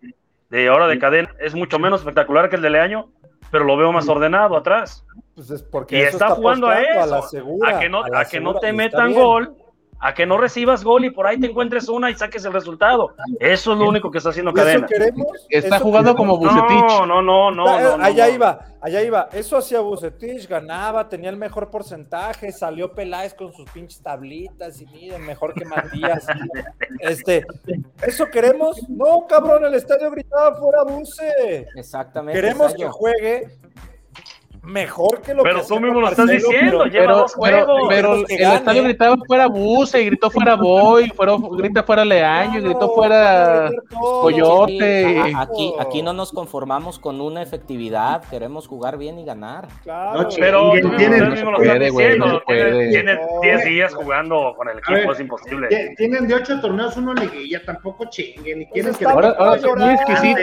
ahora de cadena es mucho menos espectacular que el de Leaño, pero lo veo más ordenado atrás. Pues porque y está, jugando a eso, a, que no, a, que no te metan gol a que no recibas gol y por ahí te encuentres una y saques el resultado. Eso es lo único que está haciendo Cadena. está jugando como Bucetich. No, no, no, no, Allá iba, allá iba. Eso hacía Bucetich, ganaba, tenía el mejor porcentaje, salió Peláez con sus pinches tablitas y miren, mejor que Matías. este, ¿eso queremos? No, cabrón, el estadio gritaba fuera Buce. Exactamente. Queremos que juegue mejor que lo pero que tú mismo lo estás diciendo, pero, lleva dos juegos. Pero, el estadio gritaba fuera Buse, y gritó fuera Boy, fuera, grita fuera Leaño, y gritó fuera Coyote. Aquí, aquí no nos conformamos con una efectividad, queremos jugar bien y ganar. Claro, pero tú mismo lo estás diciendo, tienen 10 días jugando con el equipo, es imposible. Tienen de 8 torneos uno liguilla, tampoco chinguen. Y pues quieren que ahora, ahora,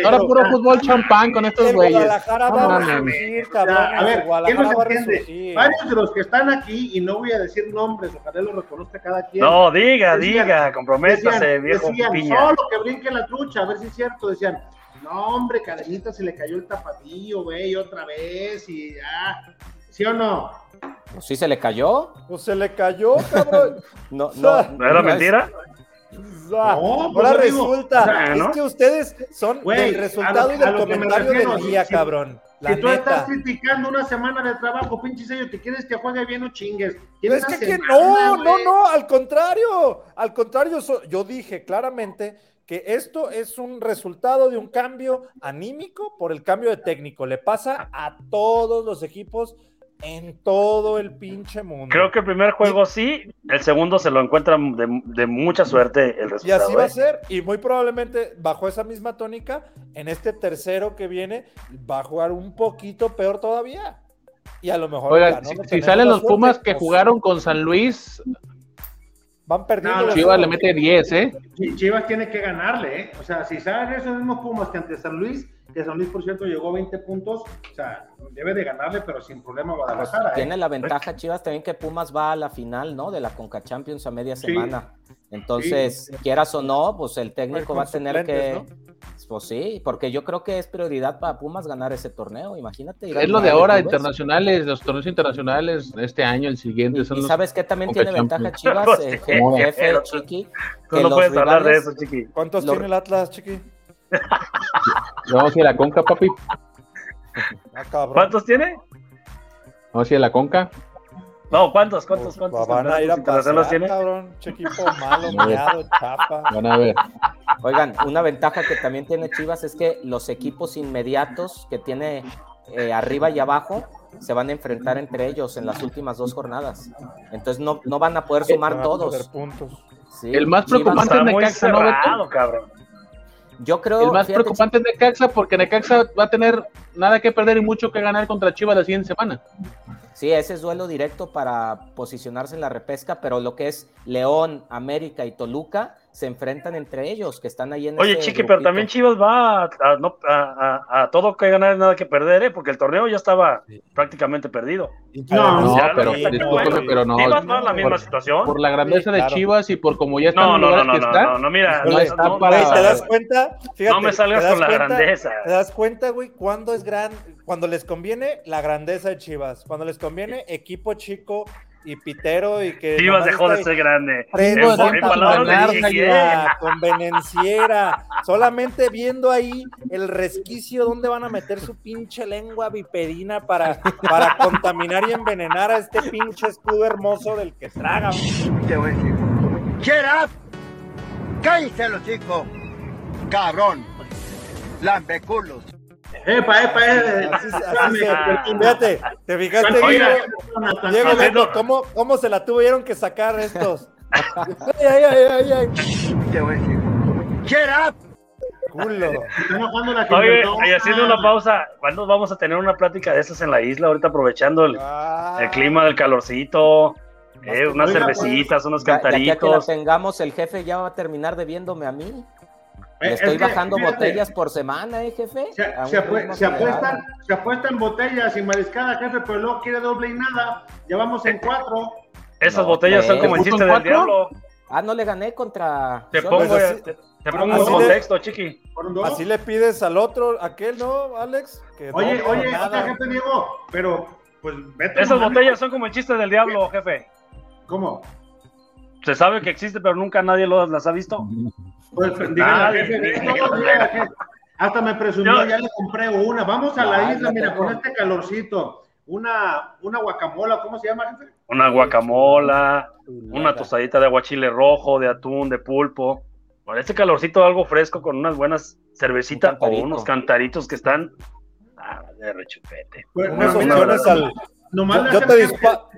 ahora puro fútbol champán con estos güeyes. A. A ver, ¿quién nos entiende? Varios de los que están aquí, y no voy a decir nombres, ojalá lo reconozca cada quien. No, diga, diga, comprométase, viejo decían, solo que brinque la trucha, a ver si es cierto, decían, no, hombre, Cadenita se le cayó el tapatío, güey, otra vez, y ya, ¿sí o no? Pues sí se le cayó. Pues se le cayó, cabrón. no, no. ¿No era mentira? No, pues ahora resulta, es que ustedes son el resultado y del comentario del día, cabrón. Si tú estás criticando una semana de trabajo, pinche sello, te quieres que juegue bien o chingues. Es que, no, no, no, al contrario, al contrario, yo dije claramente que esto es un resultado de un cambio anímico por el cambio de técnico. Le pasa a todos los equipos en todo el pinche mundo. Creo que el primer juego sí, el segundo se lo encuentran de, mucha suerte el resultado. Y así va a ¿eh? ser, y muy probablemente bajo esa misma tónica, en este tercero que viene, va a jugar un poquito peor todavía. Y a lo mejor... Oiga, si, salen los Pumas que pues, jugaron con San Luis... Van perdiendo. Chivas le mete 10, ¿eh? Chivas tiene que ganarle, ¿eh? O sea, si salen esos mismos Pumas que ante San Luis, que San Luis, por cierto, llegó a 20 puntos, o sea, debe de ganarle, pero sin problema Guadalajara. Pues tiene la ventaja, Chivas, también que Pumas va a la final, ¿no? De la Conca Champions a media semana. Entonces, quieras o no, pues el técnico va a tener que... Pues sí, porque yo creo que es prioridad para Pumas ganar ese torneo, imagínate. Es lo de ahora, internacionales, los torneos internacionales, este año, el siguiente. y, sabes qué también tiene ventaja Chivas, eh, jefe, Chiqui. Tú no puedes hablar de eso, Chiqui. ¿Cuántos tiene el Atlas, Chiqui? Vamos a ir a la conca, papi. Ah, ¿Cuántos tiene? Vamos a ir a la conca. No, ¿cuántos? ¿Cuántos? Pues, ¿Cuántos? Van a ir a pasar, tiene? cabrón. Chequito malo, miado, chapa. Van a ver. Oigan, una ventaja que también tiene Chivas es que los equipos inmediatos que tiene eh, arriba y abajo se van a enfrentar entre ellos en las últimas dos jornadas. Entonces no, no van a poder sumar todos. Sí, el más preocupante es Necaxa, ¿no, cabrón? Yo creo. El más preocupante es Necaxa porque Necaxa va a tener nada que perder y mucho que ganar contra Chivas la siguiente semana. Sí, ese es duelo directo para posicionarse en la repesca, pero lo que es León, América y Toluca se enfrentan entre ellos, que están ahí en Oye, Chiqui, pero también Chivas va a, todo que ganar, nada que perder, ¿eh? porque el torneo ya estaba prácticamente perdido. No, no, pero, pero no. Chivas va en la misma situación. Por la grandeza de Chivas y por como ya están no, no, no, no, no, no, mira. ¿Te das cuenta? no me salgas con la grandeza. ¿Te das cuenta, güey, cuándo es gran, cuando les conviene la grandeza de Chivas? Cuando les conviene equipo chico y pitero y que Chivas dejó de ser grande. convenenciera, solamente viendo ahí el resquicio donde van a meter su pinche lengua viperina para, para contaminar y envenenar a este pinche escudo hermoso del que traga. Te voy a decir, get up, cállense los chicos, cabrón, lambeculos. Epa, epa, epa. Así, fíjate, ¿te fijaste, Diego? Diego ¿cómo, ¿cómo, se la tuvieron que sacar estos? ay, ay, ay, ay, Te voy a decir, get up. Culo. Oye, y haciendo una pausa, ¿cuándo vamos a tener una plática de esas en la isla? Ahorita aprovechando el, ah. el clima del calorcito. Eh, unas cervecitas, unos cantaritos. Ya, que la tengamos, el jefe ya va a terminar debiéndome a mí. Le estoy bajando botellas por semana, ¿eh, jefe? Se, se, apuestan, se apuestan botellas y mariscada, jefe, pero luego quiere doble y nada. Ya vamos en cuatro. Esas botellas son como el chiste del diablo. Ah, no le gané contra. Te pongo, pues te, pongo un contexto, chiqui. Así le pides al otro, aquel, ¿no, Alex? oye, oye, jefe Diego, pero pues vete. Esas botellas son como el chiste del diablo, jefe. ¿Cómo? Se sabe que existe, pero nunca nadie las ha visto. Pues, hasta me presumió, ya le compré una. Vamos a la isla, mira, con este calorcito. Una, una guacamola, ¿cómo se llama, jefe? Una guacamola, una tostadita de aguachile rojo, de atún, de pulpo. Con este calorcito algo fresco, con unas buenas cervecitas o unos cantaritos que están de rechupete. Opciones al. yo, te disparo.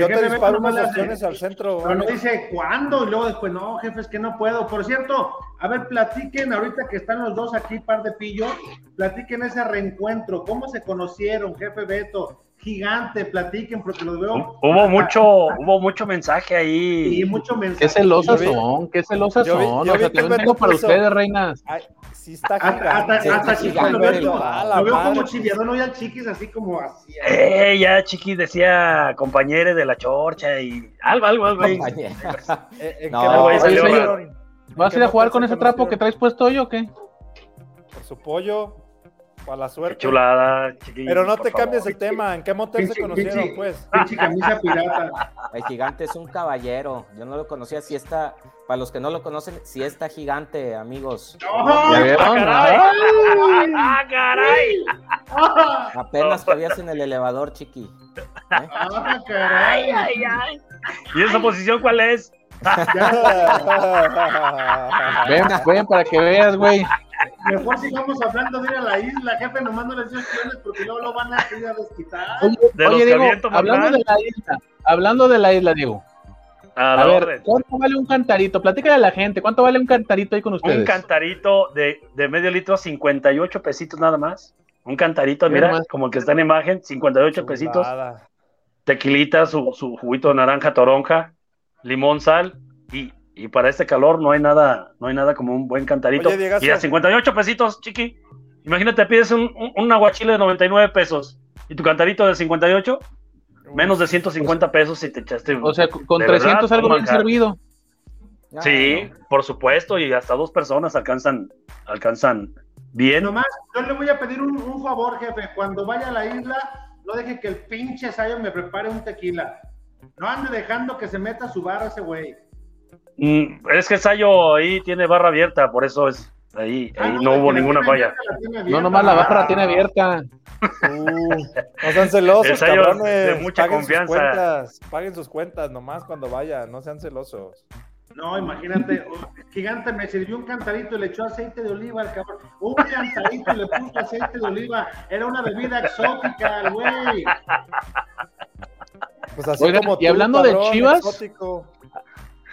Yo te disparo unas opciones al centro. Pero no dice cuándo y luego después, no, jefes, que no puedo. Por cierto, a ver, platiquen ahorita que están los dos aquí, par de pillos, platiquen ese reencuentro. ¿Cómo se conocieron, jefe Beto? Gigante, platiquen porque los veo. Hubo mucho, hubo mucho mensaje ahí. Sí, mucho mensaje. Qué celosas son, qué celosas son. Yo, yo o sea, tengo para ustedes, reinas. Ay, sí está gigante. Hasta, hasta, sí, lo veo, lo veo como chiviado, no ya chiquis así como así. Eh, ya chiquis decía compañeros de la chorcha y algo, algo, algo. Ahí. no, ahí salió, ¿Vas a ir a jugar con ese trapo que traes puesto hoy o qué? Por su pollo. Para la suerte. Qué chulada, Pero no te cambies el tema. ¿En qué motel se conocieron, pues? camisa pirata. El gigante es un caballero. Yo no lo conocía. Si está, para los que no lo conocen, si está gigante, amigos. ¡Ah, caray! Apenas cabías en el elevador, chiqui. ¿Eh? ¡Ah, caray! Ay, ay, ¿Y esa posición cuál es? ven, ven para que veas, güey. Mejor sigamos hablando de ir a la isla, jefe, nomás no les dio porque luego lo van a ir a desquitar. Oye, Diego, hablando de la isla, hablando de la isla, Diego. A, ver, ¿cuánto vale un cantarito? Platícale a la gente, ¿cuánto vale un cantarito ahí con ustedes? Un cantarito de, de medio litro, 58 pesitos nada más. Un cantarito, mira, como el que está en imagen, 58 pesitos. Tequilita, su, su juguito de naranja toronja, limón, sal y y para este calor no hay nada, no hay nada como un buen cantarito. y a 58 pesitos, chiqui. Imagínate, pides un, un, aguachile de 99 pesos y tu cantarito de 58, menos de 150 pesos y te echaste. O sea, con 300 algo bien servido. Sí, por supuesto, y hasta dos personas alcanzan, alcanzan bien. Nomás, yo le voy a pedir un, un favor, jefe. Cuando vaya a la isla, no deje que el pinche Sayo me prepare un tequila. No ande dejando que se meta a su bar ese güey. Mm, es que Sayo ahí tiene barra abierta, por eso es ahí, ah, ahí no, hubo ninguna falla. No, nomás la barra la tiene abierta. Uh, no sean celosos, cabrones. De mucha paguen confianza. Sus cuentas, paguen sus cuentas nomás cuando vaya, no sean celosos. No, imagínate, gigante me sirvió un cantarito y le echó aceite de oliva al cabrón. Un cantarito y le puso aceite de oliva. Era una bebida exótica, güey. Pues así como y hablando de Chivas, exótico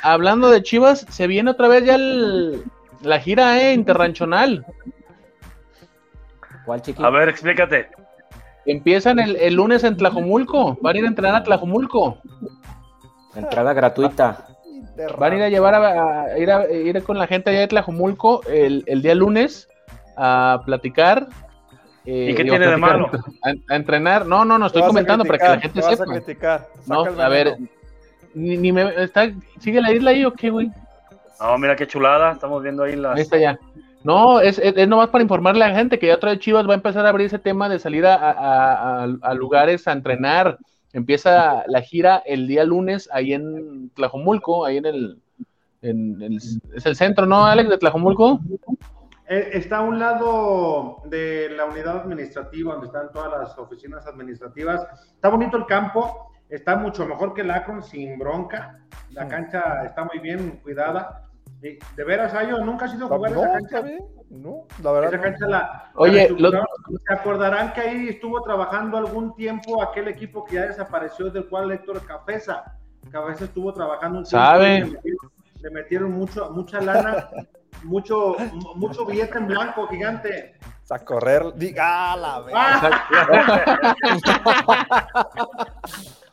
hablando de Chivas, se viene otra vez ya la gira eh, interranchonal. ¿Cuál A ver, explícate. Empiezan el, lunes en Tlajomulco. Van a ir a entrenar a Tlajomulco. Entrada gratuita. Van a ir a llevar a, ir, a ir con la gente allá de Tlajomulco el, día lunes a platicar. ¿Y qué tiene de malo? A, entrenar. No, no, no, estoy comentando para que la gente sepa. No, a ver, ni, me está, ¿Sigue la isla ahí o qué, güey? No, mira qué chulada, estamos viendo ahí la. Ahí está ya. No, es, es, nomás para informarle a la gente que ya otra vez Chivas va a empezar a abrir ese tema de salir a, lugares a entrenar. Empieza la gira el día lunes ahí en Tlajomulco, ahí en el, en el, es el centro, ¿no, Alex, de Tlajomulco? Eh, está a un lado de la unidad administrativa, donde están todas las oficinas administrativas. Está bonito el campo, está mucho mejor que el Akron sin bronca. La cancha está muy bien cuidada. de veras, Ayo, nunca has ido a jugar esa cancha. No, la verdad. Esa cancha la. Oye, se acordarán que ahí estuvo trabajando algún tiempo aquel equipo que ya desapareció, del cual Héctor Cafesa. Cabeza estuvo trabajando un tiempo. ¿Sabe? Le metieron, mucho, mucha lana, mucho, mucho billete en blanco gigante. A correr, diga la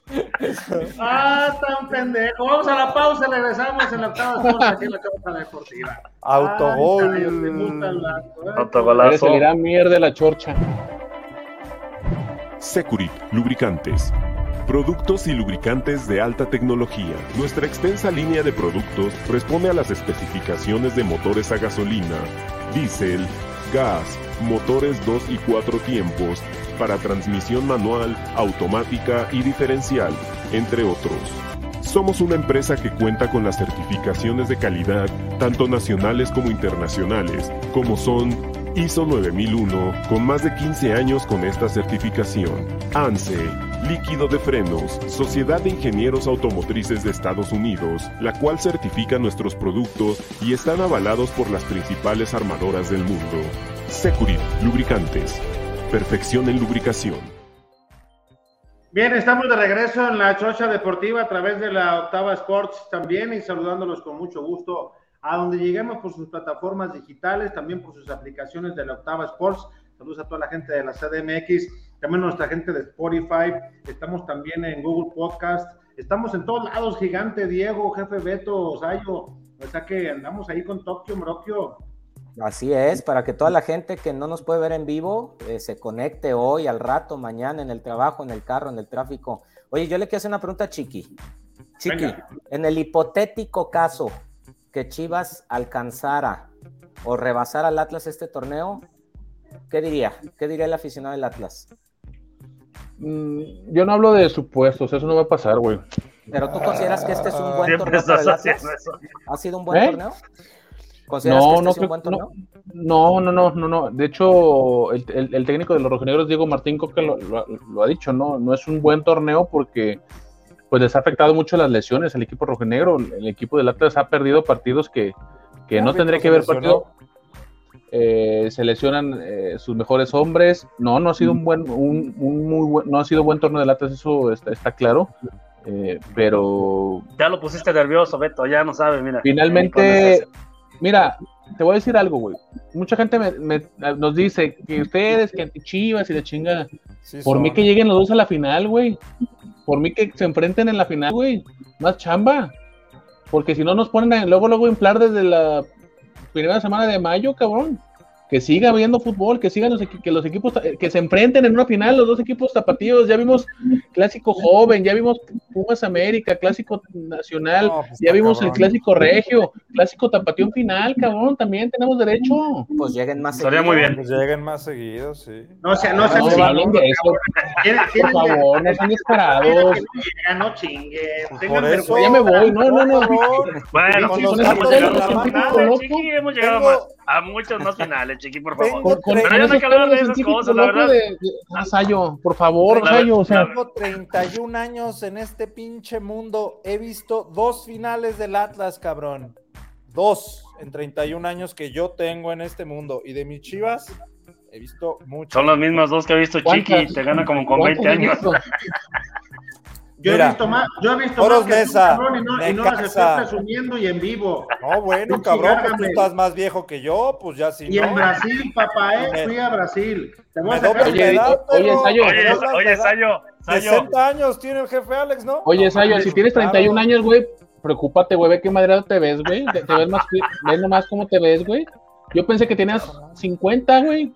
Ah, tan pendejo. Vamos a la pausa, regresamos en la octava aquí en la Chorcha Deportiva. Autogol. ¿eh? Autogolazo. Se mierda la chorcha. Securit, lubricantes. Productos y lubricantes de alta tecnología. Nuestra extensa línea de productos responde a las especificaciones de motores a gasolina, diésel, gas, motores 2 y 4 tiempos, para transmisión manual, automática y diferencial, entre otros. Somos una empresa que cuenta con las certificaciones de calidad, tanto nacionales como internacionales, como son ISO 9001, con más de 15 años con esta certificación. ANSE, Líquido de Frenos, Sociedad de Ingenieros Automotrices de Estados Unidos, la cual certifica nuestros productos y están avalados por las principales armadoras del mundo. Securit, lubricantes, perfección en lubricación. Bien, estamos de regreso en la Chocha Deportiva a través de la Octava Sports también y saludándolos con mucho gusto a donde lleguemos por sus plataformas digitales, también por sus aplicaciones de la Octava Sports. Saludos a toda la gente de la CDMX, también nuestra gente de Spotify, estamos también en Google Podcast, estamos en todos lados, gigante Diego, jefe Beto, Sayo, o sea que andamos ahí con Tokio, Mrokio, Así es, para que toda la gente que no nos puede ver en vivo eh, se conecte hoy, al rato, mañana, en el trabajo, en el carro, en el tráfico. Oye, yo le quiero hacer una pregunta a Chiqui. Chiqui, en el hipotético caso que Chivas alcanzara o rebasara al Atlas este torneo, ¿qué diría? ¿Qué diría el aficionado del Atlas? Mm, yo no hablo de supuestos, eso no va a pasar, güey. ¿Pero tú consideras que este es un buen torneo para el Atlas? ¿Ha sido un buen ¿Eh? torneo? No, no, no, no, no, no, no, De hecho, el, el, técnico de los rojinegros, Diego Martín Coca, lo, lo, ha dicho, ¿no? No es un buen torneo porque pues les ha afectado mucho las lesiones al equipo rojinegro. El equipo del Atlas ha perdido partidos que, que no tendría que haber perdido. Eh, se lesionan eh, sus mejores hombres. No, no ha sido un buen, un, un muy buen, no ha sido buen torneo del Atlas, eso está, está claro. Eh, pero ya lo pusiste nervioso, Beto, ya no sabes, mira. Finalmente, Mira, te voy a decir algo, güey. Mucha gente nos dice que ustedes, que antichivas y la chingada. Por mí que lleguen los dos a la final, güey. Por mí que se enfrenten en la final, güey. Más chamba. Porque si no nos ponen a, luego, luego inflar desde la primera semana de mayo, cabrón que siga habiendo fútbol, que sigan los, que los equipos, que se enfrenten en una final los dos equipos zapatillos, ya vimos clásico joven, ya vimos Pumas América, clásico nacional, pues ya vimos el clásico regio, clásico tapatío final, cabrón, también tenemos derecho. Pues lleguen más seguidos. muy bien. Pues lleguen más seguidos, sí. No, sea, no, no, no hablen de eso. Por favor, no sean disparados. No chinguen. Ya me voy, no, no, no. Bueno, con los hemos llegado, hemos llegado a muchos más finales, chiqui, por favor. Con, Pero ya no hay que hablar de esas cosas, la verdad. De, de, Sayo, por favor, Sayo, o sea. Tengo 31 años en este pinche mundo. He visto dos finales del Atlas, cabrón. Dos en 31 años que yo tengo en este mundo. Y de mis chivas, he visto muchas. Son las mismas dos que ha visto Chiqui, te gana como con 20 años. Yo he visto más, yo he visto más que Mesa, tú, y no, y no las estoy presumiendo y en vivo. No, bueno, cabrón, pues tú estás más viejo que yo, pues ya sí. Y en Brasil, papá, eh, fui a Brasil. Te voy a sacar oye, oye, Sayo, oye, oye, Sayo, 60 años tiene el jefe Alex, ¿no? Oye, Sayo, si tienes 31 años, güey, preocúpate, güey, ve qué madre te ves, güey. Te, ves más, ves nomás cómo te ves, güey. Yo pensé que tenías 50, güey.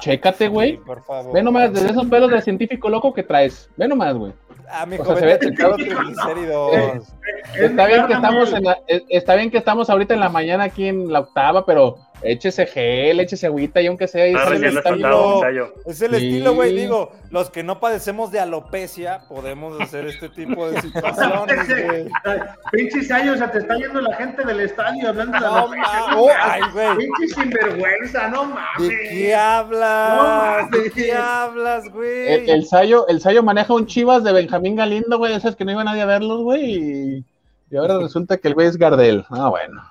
Chécate, güey. por favor. Ve nomás, desde esos pelos de científico loco que traes. Ve nomás, güey. Ah, mi joven, se ve triglicéridos. Está bien que estamos en la, está bien que estamos ahorita en la mañana aquí en la octava, pero échese gel, échese agüita y aunque sea. es, el estilo, es el estilo, güey. Digo, los que no padecemos de alopecia podemos hacer este tipo de situaciones. Pinches años, te está yendo la gente del estadio hablando de alopecia. Oh, ay, güey. Pinche sinvergüenza, no mames. ¿De qué hablas? ¿De qué hablas, güey? El, el, Sayo, el Sayo maneja un chivas de Benjamín Galindo, güey, esas que no iba nadie a verlos, güey. Y, y ahora resulta que el güey es Gardel. Ah, bueno.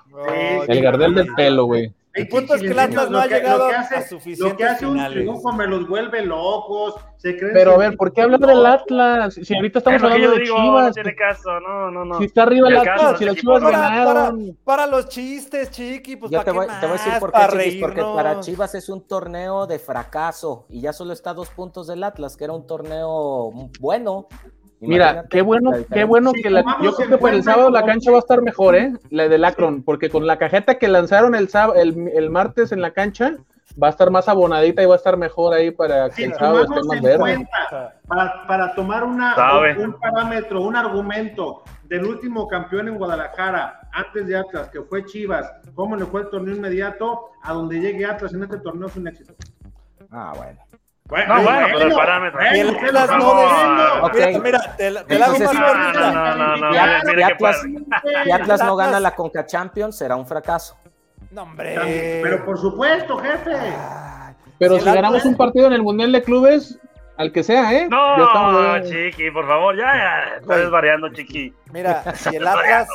el Gardel del pelo, güey. El punto es que el Atlas no ha llegado a suficientes Lo que hace un triunfo me los vuelve locos. Se creen Pero a ver, ¿por qué hablar del Atlas? Si ahorita estamos hablando de digo, Chivas. No tiene caso, no, no, no. Si está arriba el Atlas, si las Chivas para, ganaron. Para, para, los chistes, chiqui, pues Yo ¿para te, voy, qué más? te voy a decir por qué, chiquis, porque para Chivas es un torneo de fracaso y ya solo está a dos puntos del Atlas, que era un torneo bueno. Mira, qué bueno, qué bueno que la, yo creo que para el sábado la cancha va a estar mejor, ¿eh? La del Akron, porque con la cajeta que lanzaron el, el, el martes en la cancha, va a estar más abonadita y va a estar mejor ahí para que el sábado esté más verde. Cuenta, para, para, tomar una, un, parámetro, un argumento del último campeón en Guadalajara, antes de Atlas, que fue Chivas, cómo le fue el torneo inmediato, a donde llegue Atlas en este torneo es un éxito. Ah, bueno. Bueno, no, bueno, pero el parámetro. Y el Atlas no okay. Mira, te, la, te la hago más no, no, no, no, si, Atlas, si Atlas no gana la Conca Champions, será un fracaso. No, hombre. Pero por supuesto, jefe. Pero si, si ganamos un partido en el Mundial de Clubes, al que sea, ¿eh? No, Chiqui, por favor, ya, ya, estás variando, Chiqui. Mira, si el Atlas,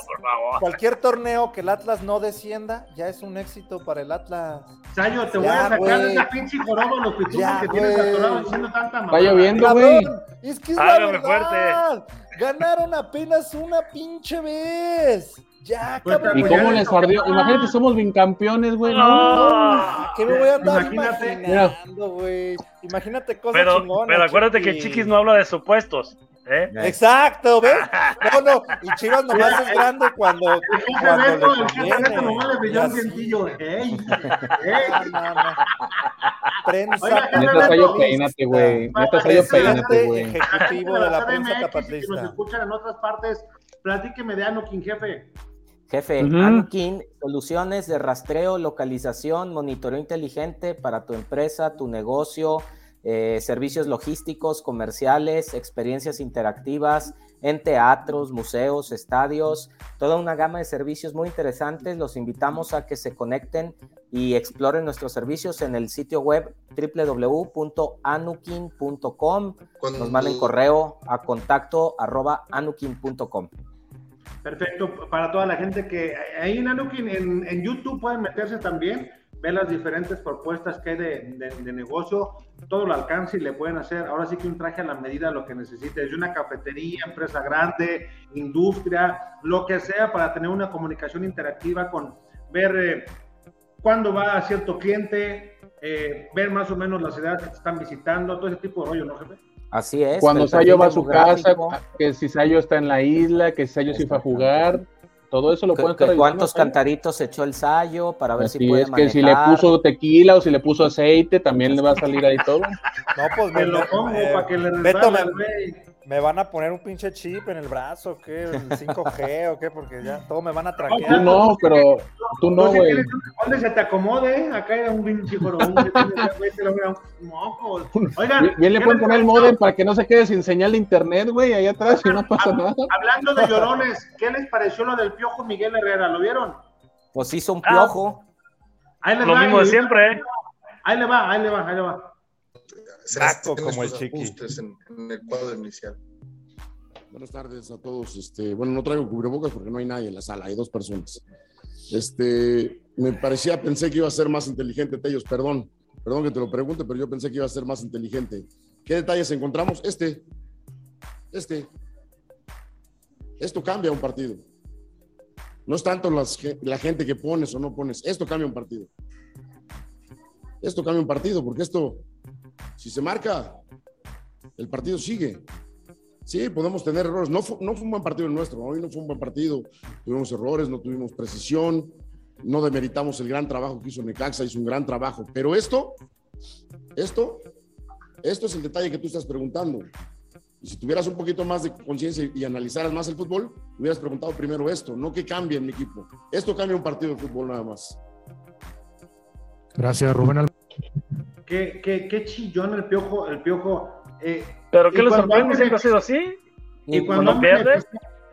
cualquier torneo que el Atlas no descienda, ya es un éxito para el Atlas. Sayo, te voy a sacar de esa pinche joroba los pitufos que tienes atorados diciendo tanta mamada. Va lloviendo, güey. Es que es la verdad. fuerte. Ganaron apenas una pinche vez. Ya, pues, cabrón. ¿Y cómo les ardió? Imagínate, somos campeones, güey. No. ¿Qué me voy a andar Imagínate. imaginando, güey? Imagínate cosas pero, chingonas. Pero acuérdate que Chiquis no habla de supuestos. ¿eh? Exacto, ¿ves? No, no, y Chivas nomás es grande cuando, cuando le conviene. nomás le brilló un cientillo. ¡Ey! ¡Ey! No, no. Prensa. Neta, Sayo, peínate, güey. Neta, Sayo, peínate, güey. Ejecutivo de la prensa capatrista. Que nos escuchan en otras partes, platíqueme de Anokin, jefe. Jefe, uh soluciones de rastreo, localización, monitoreo inteligente para tu empresa, tu negocio, eh, servicios logísticos, comerciales, experiencias interactivas en teatros, museos, estadios, toda una gama de servicios muy interesantes. Los invitamos a que se conecten y exploren nuestros servicios en el sitio web www.anukin.com. Nos manden correo a contacto arroba anukin.com. Perfecto, para toda la gente que ahí en Anukin, en, YouTube pueden meterse también, ver las diferentes propuestas que hay de, negocio, todo lo alcance y le pueden hacer, ahora sí que un traje a la medida lo que necesite, desde una cafetería, empresa grande, industria, lo que sea para tener una comunicación interactiva con ver eh, cuándo va a cierto cliente, eh, ver más o menos las ciudades que te están visitando, todo ese tipo de rollo, ¿no, jefe? Así es. Cuando Sayo va a su casa, que si Sayo está en la isla, que si Sayo sí fue a jugar, todo eso lo pueden estar ¿Cuántos cantaritos echó el Sayo para ver si puede es que si le puso tequila o si le puso aceite, también le va a salir ahí todo. No, pues me, lo pongo para que le Beto, me van a poner un pinche chip en el brazo, ¿qué? ¿El 5G o qué? Porque ya todo me van a traquear. Tú no, pero tú no, güey. ¿Dónde se te acomode? Acá hay un pinche jorobón Oigan. Bien le pueden poner el modem para que no se quede sin señal de internet, güey, ahí atrás y no pasa nada. Hablando de llorones, ¿qué les pareció lo del piojo Miguel Herrera? ¿Lo vieron? Pues hizo un piojo. Ahí le lo mismo de siempre, ¿eh? Ahí le va, ahí le va, ahí le va como el chiqui. En, el cuadro inicial. Buenas tardes a todos. Este, bueno, no traigo cubrebocas porque no hay nadie en la sala, hay dos personas. Este, me parecía, pensé que iba a ser más inteligente, Tellos, perdón, perdón que te lo pregunte, pero yo pensé que iba a ser más inteligente. ¿Qué detalles encontramos? Este, este. Esto cambia un partido. No es tanto la gente que pones o no pones, esto cambia un partido. Esto cambia un partido, porque esto si se marca, el partido sigue. Sí, podemos tener errores. No fue, no fue un buen partido el nuestro. Hoy no fue un buen partido. Tuvimos errores, no tuvimos precisión. No demeritamos el gran trabajo que hizo Necaxa. Hizo un gran trabajo. Pero esto, esto, esto es el detalle que tú estás preguntando. Y si tuvieras un poquito más de conciencia y analizaras más el fútbol, hubieras preguntado primero esto, no que cambie en mi equipo. Esto cambia un partido de fútbol nada más. Gracias, Rubén. Qué, qué, qué chillón el piojo, el piojo. Eh, ¿Pero qué le sorprende? ¿Siempre ha sido así? Y, cuando han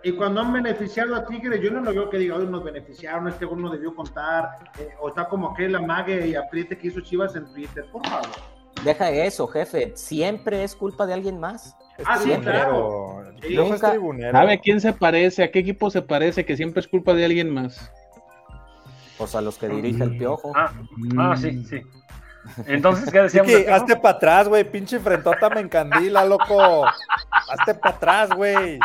y cuando han beneficiado a Tigre, yo no lo veo que diga, hoy nos beneficiaron, este uno debió contar, eh, o está como que la mague y apriete que hizo Chivas en Twitter, por favor. Deja eso, jefe, siempre es culpa de alguien más. Ah, sí, claro. ¿Sabe quién se parece? ¿A qué equipo se parece? Que siempre es culpa de alguien más. Pues a los que dirige el piojo. Ah, ah sí, sí. Entonces, ¿qué decíamos? hazte para atrás, güey. Pinche frentota me encandila, loco. Hazte para atrás, güey.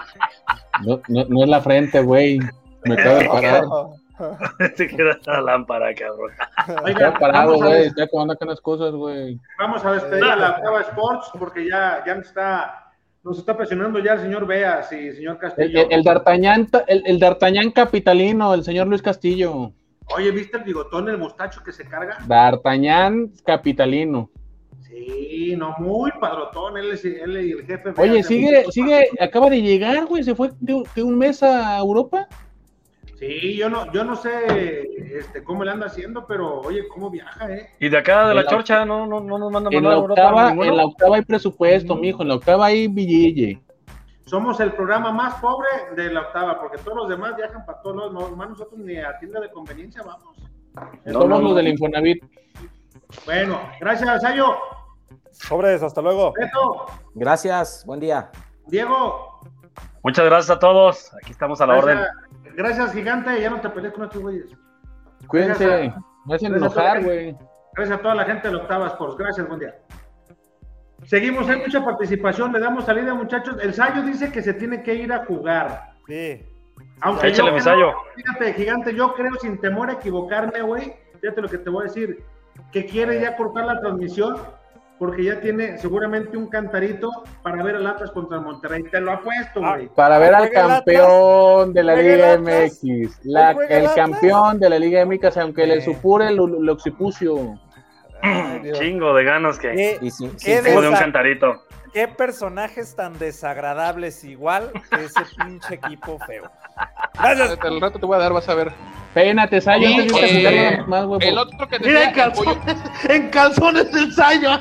No, no, no, es la frente, güey. Me quedo de parar. Se queda la lámpara, cabrón. Oiga, parado, güey. Ya andan con las cosas, güey. Vamos a despedir a la Octava Sports porque ya, ya está, nos está presionando ya el señor Beas y el señor Castillo. El, el, D'Artagnan, el, el D'Artagnan capitalino, el señor Luis Castillo. Oye, ¿viste el bigotón, el mostacho que se carga? D'Artagnan capitalino. Sí, no, muy padrotón, él, es, él y el jefe. Oye, sigue, sigue, acaba de llegar, güey, se fue de, un mes a Europa. Sí, yo no, yo no sé este, cómo le anda haciendo, pero oye, cómo viaja, ¿eh? Y de acá de la, chorcha no, no, no nos manda en la octava, En la octava hay presupuesto, mijo, en la octava hay billete. Somos el programa más pobre de la octava, porque todos los demás viajan para todos los demás, nosotros ni a tienda de conveniencia vamos. Somos los del Infonavit. Bueno, gracias, Sayo. Sobres, hasta luego. Gracias, buen día. Diego. Muchas gracias a todos. Aquí estamos a la orden. Gracias, gigante. Ya no te pelees con estos güeyes. Cuídense. No hacen enojar, güey. Gracias a toda la gente de Octava Sports. Gracias, buen día. Seguimos, hay mucha participación. Le damos salida, muchachos. El Sayo dice que se tiene que ir a jugar. Sí. Aunque Échale, mi Sayo. Fíjate, gigante, yo creo, sin temor a equivocarme, güey. Fíjate lo que te voy a decir. Que quiere ya cortar la transmisión porque ya tiene seguramente un cantarito para ver al Atlas contra el Monterrey. Te lo apuesto, ah, güey. Para ver al campeón de la Liga MX. el campeón de la Liga MX, aunque le supure el, occipucio. Chingo de ganas que. tengo de un cantarito. Qué personajes tan desagradables, igual que ese pinche equipo feo. Gracias. El rato te voy a dar, vas a ver. Pénate, Sayo. Eh, más, el otro que te Mira, en calzones, en calzones el Sayo.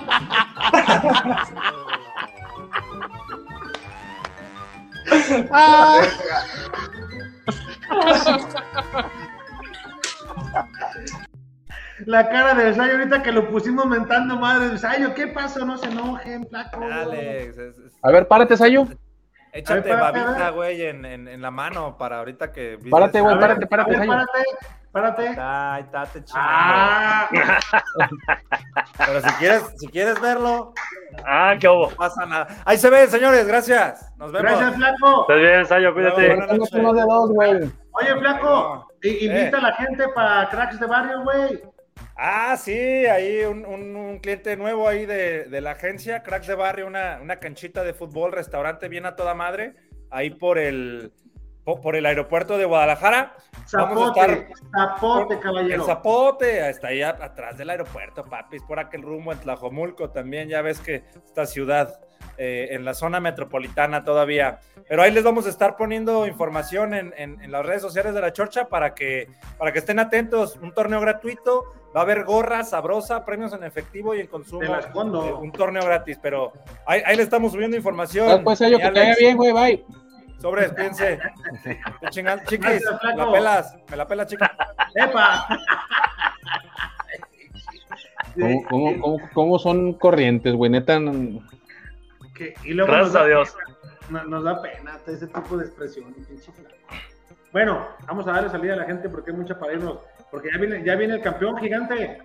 ah. La cara de Sayo ahorita que lo pusimos mentando madre. Sayo, ¿qué pasa? No se enojen, flaco. Alex, A ver, párate, Sayo. Échate babita, güey, en, en, en, la mano para ahorita que. Párate, güey, párate, párate, Sayo. Párate, párate. Ay, estate chingando. Ah. Pero si quieres, si quieres verlo. Ah, qué hubo. No pasa nada. Ahí se ven, señores, gracias. Nos vemos. Gracias, Flaco. Estás bien, Sayo, cuídate. Oye, Flaco, invita a la gente para cracks de barrio, güey. Ah, sí, ahí un, cliente nuevo ahí de, la agencia, Cracks de Barrio, una, una, canchita de fútbol, restaurante bien a toda madre, ahí por el, por el aeropuerto de Guadalajara. Zapote, Zapote, caballero. El Zapote, está ahí atrás del aeropuerto, papis, por aquel rumbo en Tlajomulco también, ya ves que esta ciudad eh, en la zona metropolitana todavía. Pero ahí les vamos a estar poniendo información en, en, las redes sociales de la Chorcha para que, para que estén atentos. Un torneo gratuito, va a haber gorra sabrosa, premios en efectivo y en consumo. Eh, un torneo gratis, pero ahí, ahí le estamos subiendo información. Pues ello, que te bien, güey, bye. Sobre, piense. chiquis, me la pelas, me la pelas, chica. ¡Epa! ¿Cómo, cómo, cómo, son corrientes, güey? Neta. y luego Gracias a Dios. Nos, da pena ese tipo de expresión, Bueno, vamos a darle salida a la gente porque hay mucha para irnos. Porque ya viene, ya viene el campeón gigante.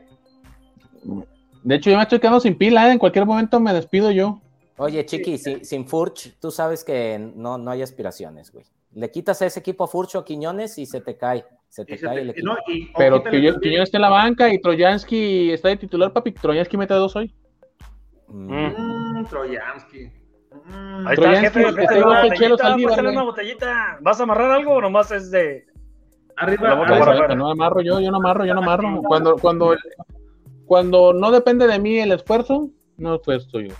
De hecho, yo me estoy quedando sin pila, ¿eh? en cualquier momento me despido yo. Oye, Chiqui, sin, Furch, tú sabes que no, no hay aspiraciones, güey. Le quitas a ese equipo a Furch o Quiñones y se te cae. Se te cae el equipo. Pero Quiñones, está en la banca y Troyansky está de titular, papi. Troyansky mete dos hoy. Mm. Troyansky. Mm. Ahí está, jefe, una botellita. ¿Vas a amarrar algo o nomás es de, Arriba, no amarro yo, yo no amarro, yo no amarro. Cuando, cuando, cuando no depende de mí el esfuerzo, no esfuerzo yo.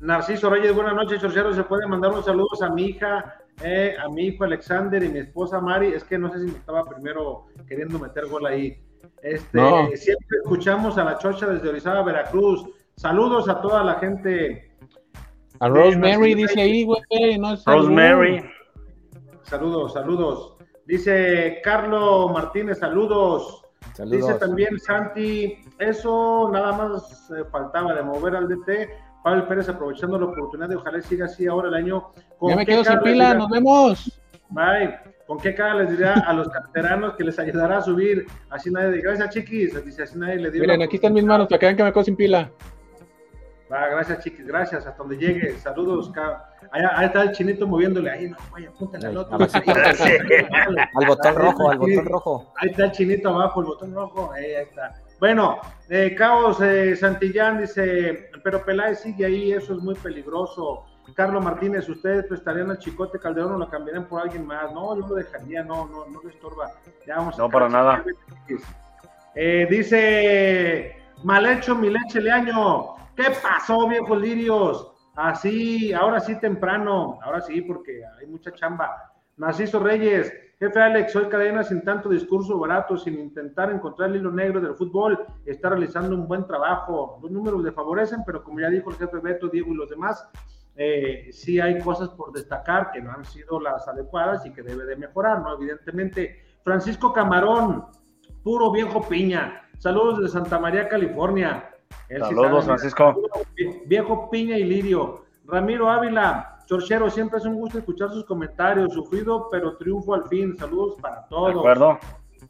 Narciso Reyes, buenas noches, Chorcero. Se puede mandar unos saludos a mi hija, eh, a mi hijo Alexander y mi esposa Mari. Es que no sé si me estaba primero queriendo meter gol ahí. Este, Siempre escuchamos a la Chocha desde Orizaba, Veracruz. Saludos a toda la gente. A Rosemary dice ahí, güey. No Rosemary. Saludos, saludos. Dice Carlos Martínez, saludos. Dice también Santi, eso nada más eh, faltaba de mover al DT. Pablo Pérez aprovechando la oportunidad de ojalá siga así ahora el año. ya me quedo sin pila, nos vemos. Bye. ¿Con qué cara les dirá a los canteranos que les ayudará a subir? Así nadie, gracias chiquis, dice así nadie le dio. Miren, aquí están mis manos, para que vean que me quedo sin pila. Va, gracias chiquis, gracias, hasta donde llegue. Saludos, ahí está el chinito moviéndole ahí, no, vaya, apúntale al otro. al botón rojo, al botón rojo. Ahí está el chinito abajo, el botón rojo, ahí, está. Bueno, eh, Caos eh, Santillán dice, pero Peláez sigue ahí, eso es muy peligroso. Carlos Martínez, ¿ustedes prestarían al Chicote Calderón o lo cambiarían por alguien más? No, yo lo dejaría, no, no, no lo estorba. Ya vamos no, para nada. Eh, dice, mal hecho mi leche Leaño. ¿Qué pasó, viejos lirios? Así, ahora sí temprano, ahora sí, porque hay mucha chamba. Narciso Reyes, jefe Alex, soy cadena sin tanto discurso barato, sin intentar encontrar el hilo negro del fútbol, está realizando un buen trabajo. Los números le favorecen, pero como ya dijo el jefe Beto, Diego y los demás, eh, sí hay cosas por destacar que no han sido las adecuadas y que debe de mejorar, ¿no? Evidentemente. Francisco Camarón, puro viejo piña. Saludos de Santa María, California. Saludos, Francisco. Viejo Piña y Lirio. Ramiro Ávila, Chorchero, siempre es un gusto escuchar sus comentarios. Sufrido, pero triunfo al fin. Saludos para todos. De acuerdo.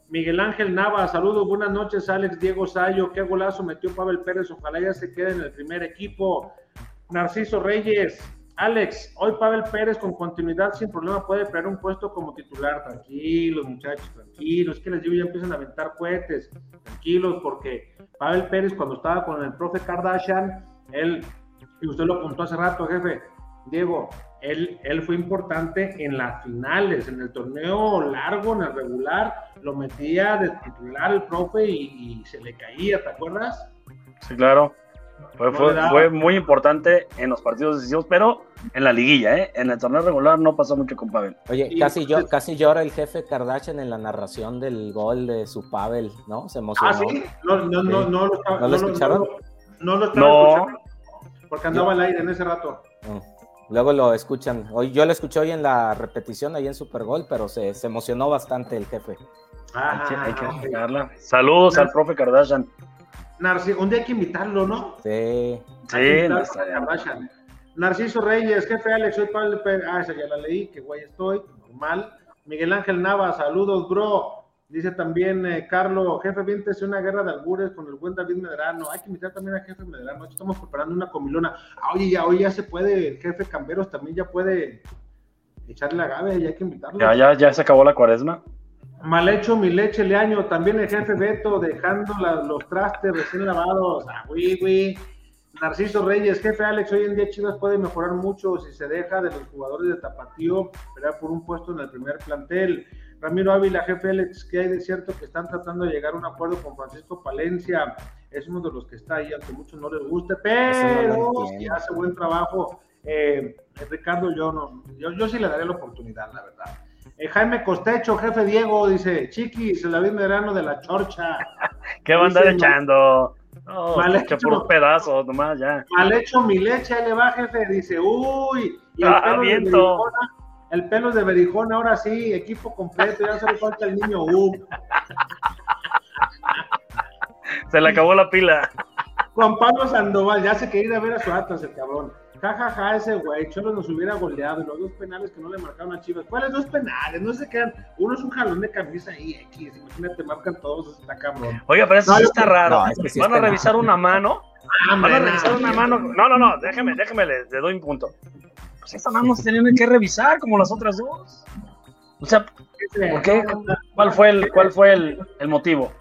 Miguel Ángel Nava, saludos, buenas noches, Alex Diego Sayo, qué golazo metió Pavel Pérez, ojalá ya se quede en el primer equipo. Narciso Reyes, Alex, hoy Pavel Pérez con continuidad sin problema puede perder un puesto como titular. Tranquilos, muchachos, tranquilos. Es que les digo, ya empiezan a aventar cohetes. Tranquilos, porque Pavel Pérez, cuando estaba con el profe Kardashian, él, y usted lo apuntó hace rato, jefe, Diego, él, él fue importante en las finales, en el torneo largo, en el regular, lo metía de titular el profe y, y se le caía, ¿te acuerdas? Sí, claro. Fue, fue, muy importante en los partidos decisivos, pero en la liguilla, ¿eh? En el torneo regular no pasó mucho con Pavel. Oye, casi, yo, casi llora el jefe Kardashian en la narración del gol de su Pavel, ¿no? Se emocionó. Ah, sí. No, no, no, no, lo, ¿No lo escucharon? No, lo estaba escuchando. Porque andaba al aire en ese rato. Mm. Luego lo escuchan. Hoy, yo lo escuché hoy en la repetición ahí en Supergol, pero se, se emocionó bastante el jefe. Ah, hay que, hay que Saludos al profe Kardashian. Narciso, un día hay que invitarlo, ¿no? Sí. Sí, Narciso Reyes, jefe Alex, soy Pablo Pérez. Ah, esa ya la leí, qué guay estoy, normal. Miguel Ángel Nava, saludos, bro. Dice también eh, Carlos, jefe, viéntese una guerra de albures con el buen David Medrano. Hay que invitar también a jefe Medrano. Estamos preparando una comilona. Ah, oye, ya, hoy ya se puede, el jefe Camberos también ya puede echarle la gabe, ya hay que invitarlo. Ya, ya, ya se acabó la cuaresma. Mal hecho mi leche Leaño, también el jefe Beto dejando los trastes recién lavados. Ah, Narciso Reyes, jefe Alex, hoy en día Chivas puede mejorar mucho si se deja de los jugadores de Tapatío pelear por un puesto en el primer plantel. Ramiro Ávila, jefe Alex, que hay de cierto que están tratando de llegar a un acuerdo con Francisco Palencia. Es uno de los que está ahí, aunque muchos no les guste, pero si hace buen trabajo. Eh, Ricardo, yo no, yo, yo sí le daré la oportunidad, la verdad. Eh, Jaime Costecho, jefe Diego, dice, Chiquis, el David Medrano de la Chorcha. ¿Qué va a andar echando? No, mal hecho, puros pedazos, nomás ya. Mal hecho mi leche, ahí le va, jefe. Dice, uy, y el, ah, pelo viento. De Berijona, el pelo de Berijón, ahora sí, equipo completo, ya solo falta el niño U. Se le acabó la pila. Juan Pablo Sandoval, ya se quería ir a ver a su Atlas, el cabrón. Jajaja, ja, ja, ese güey, Cholo nos hubiera goleado y los dos penales que no le marcaron a Chivas. ¿Cuáles dos penales? No se quedan. Uno es un jalón de camisa ahí, X. Imagínate, marcan todos, está cabrón. Oiga, pero eso no, sí está raro. No, es que sí Van a revisar una mano. Ah, Van a revisar una mano. No, no, no, déjeme, déjeme, le, le doy un punto. Pues esta mano se tienen que revisar como las otras dos. O sea, ¿por qué? ¿Cuál fue el, cuál fue el, el motivo?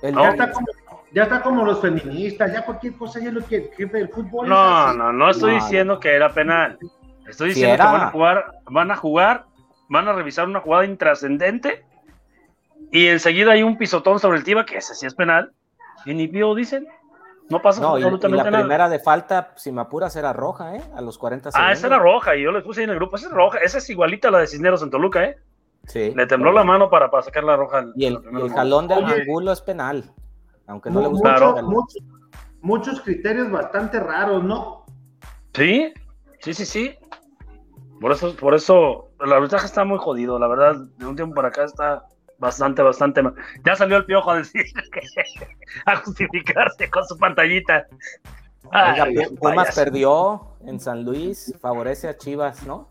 El ¿No? ya está como ya está como los feministas, ya cualquier cosa ya lo que jefe del fútbol. No, no, no estoy no. diciendo que era penal. Estoy diciendo si que van a jugar, van a jugar, van a revisar una jugada intrascendente y enseguida hay un pisotón sobre el Tiva, que ese sí es penal, y ni pío dicen. No pasa no, absolutamente y, la nada. primera de falta, si me apuras, era roja, ¿eh? A los 40 segundos. Ah, esa era roja, y yo le puse ahí en el grupo, esa es roja, esa es igualita a la de Cisneros en Toluca, ¿eh? Sí. Le tembló la mano para, para sacar la roja. Y el, el jalón de Angulo es penal aunque no le guste. Mucho, mucho, muchos criterios bastante raros, ¿no? Sí, sí, sí, sí. Por eso, por eso, el arbitraje está muy jodido, la verdad, de un tiempo para acá está bastante, bastante mal. Ya salió el piojo a decir que, a justificarse con su pantallita. Oiga, Ay, Pumas payaso. perdió en San Luis, favorece a Chivas, ¿no?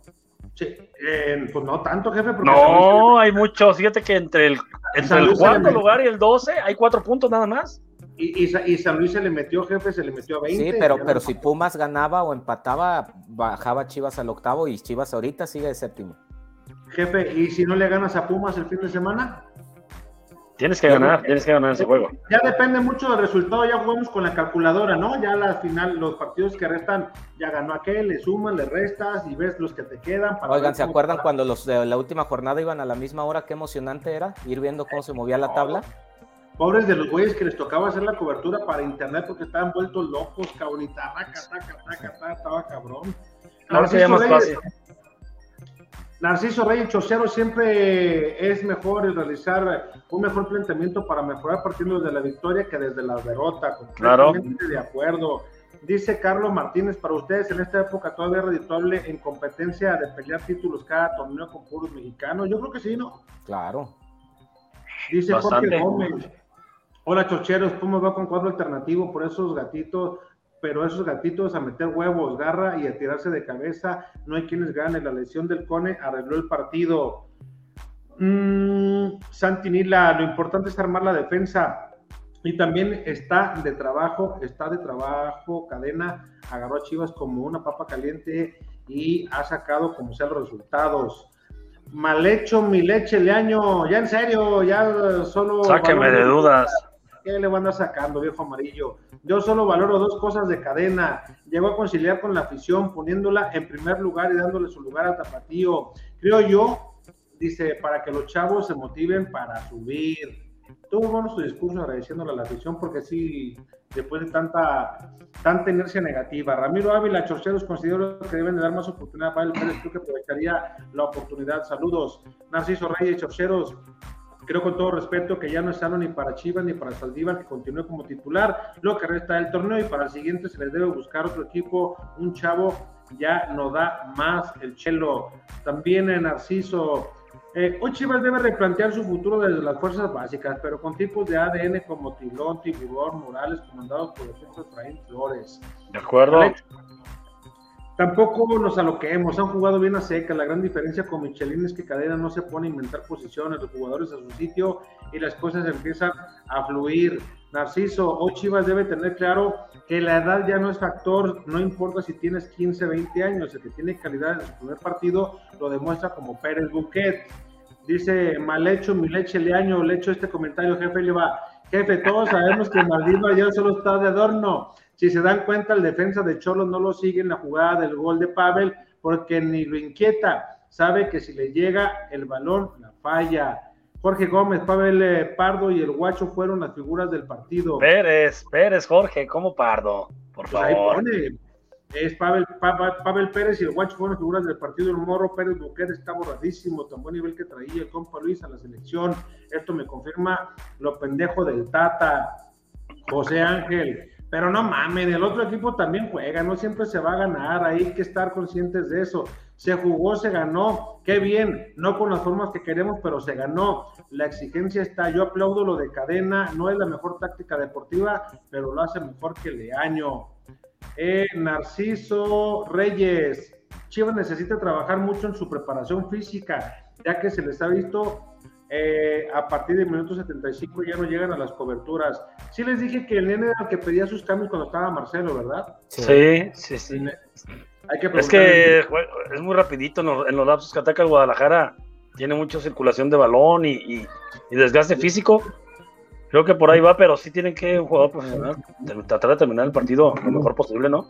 Sí, eh, pues no tanto, jefe. no, hay mucho. Fíjate que entre el, entre el cuarto lugar y el 12 hay cuatro puntos nada más. Y, y, y, San Luis se le metió, jefe, se le metió a 20. Sí, pero, pero si Pumas ganaba o empataba, bajaba Chivas al octavo y Chivas ahorita sigue de séptimo. Jefe, ¿y si no le ganas a Pumas el fin de semana? Tienes que ganar, tienes que ganar ese juego. Ya depende mucho del resultado, ya jugamos con la calculadora, ¿no? Ya la final, los partidos que restan, ya ganó aquel, le suman, le restas y ves los que te quedan. Para Oigan, ¿se acuerdan cuando los de la última jornada iban a la misma hora? Qué emocionante era ir viendo cómo se movía la tabla. Pobres de los güeyes que les tocaba hacer la cobertura para internet porque estaban vueltos locos, cabrón, y taca, taca, taca, taca, estaba cabrón. Ahora sería más fácil. Narciso Reyes Chocero siempre es mejor realizar un mejor planteamiento para mejorar partiendo desde la victoria que desde la derrota. Completamente claro. de acuerdo. Dice Carlos Martínez, para ustedes en esta época todavía es redituable en competencia de pelear títulos cada torneo con puros mexicanos. Yo creo que sí, ¿no? Claro. Dice Bastante. Jorge Gómez. Hola, chocheros, ¿cómo va con cuadro alternativo por esos gatitos? Pero esos gatitos a meter huevos, garra y a tirarse de cabeza, no hay quienes ganen. La lesión del Cone arregló el partido. Mm, Santinila, lo importante es armar la defensa. Y también está de trabajo, está de trabajo, cadena, agarró a Chivas como una papa caliente y ha sacado como sea los resultados. Mal hecho mi leche, Leaño, ya en serio, ya solo... Sáqueme de dudas. ¿Qué le van a sacando, viejo amarillo? Yo solo valoro dos cosas de cadena. Llegó a conciliar con la afición, poniéndola en primer lugar y dándole su lugar al tapatío. Creo yo, dice, para que los chavos se motiven para subir. Tuvo bueno su discurso agradeciéndole a la afición porque sí, después de tanta, tanta inercia negativa. Ramiro Ávila, Chorcheros, considero que deben de dar más oportunidad para el Pérez, creo que aprovecharía la oportunidad. Saludos. Narciso Reyes, Chorcheros, creo con todo respeto que ya no es sano ni para Chivas ni para Saldívar que continúe como titular lo que resta del torneo y para el siguiente se les debe buscar otro equipo, un chavo ya no da más el chelo. También en Narciso, eh, hoy Chivas debe replantear su futuro desde las fuerzas básicas, pero con tipos de ADN como Tilón, Tiburón, Morales, comandados por los Efraín Flores. De acuerdo. Tampoco nos aloquemos, han jugado bien a seca. La gran diferencia con Michelin es que Cadena no se pone a inventar posiciones, los jugadores a su sitio y las cosas empiezan a fluir. Narciso, o Chivas debe tener claro que la edad ya no es factor, no importa si tienes 15, 20 años, el que tiene calidad en su primer partido lo demuestra como Pérez Buquet. Dice, mal hecho, mi leche le año, le hecho este comentario, jefe, le va, jefe, todos sabemos que Maldito ya solo está de adorno si se dan cuenta, el defensa de Cholo no lo sigue en la jugada del gol de Pavel porque ni lo inquieta. Sabe que si le llega el balón, la falla. Jorge Gómez, Pavel eh, Pardo y el Guacho fueron las figuras del partido. Pérez, Pérez, Jorge, ¿cómo Pardo? Por pues favor. Es Pavel, Pavel, Pérez y el Guacho fueron las figuras del partido. El Morro Pérez Buquer está borradísimo, tan buen nivel que traía el compa Luis a la selección. Esto me confirma lo pendejo del Tata. José Ángel, pero no mames, el otro equipo también juega, no siempre se va a ganar, hay que estar conscientes de eso. Se jugó, se ganó, qué bien, no con las formas que queremos, pero se ganó. La exigencia está, yo aplaudo lo de cadena, no es la mejor táctica deportiva, pero lo hace mejor que Leaño. Eh, Narciso Reyes, Chivas necesita trabajar mucho en su preparación física, ya que se les ha visto eh, a partir del minuto 75 ya no llegan a las coberturas. Sí les dije que el nene era el que pedía sus cambios cuando estaba Marcelo, ¿verdad? Sí, sí, sí. es que es muy rapidito en los, lapsos que ataca el Guadalajara. Tiene mucha circulación de balón y, desgaste físico. Creo que por ahí va, pero sí tienen que un jugador profesional tratar de terminar el partido lo mejor posible, ¿no?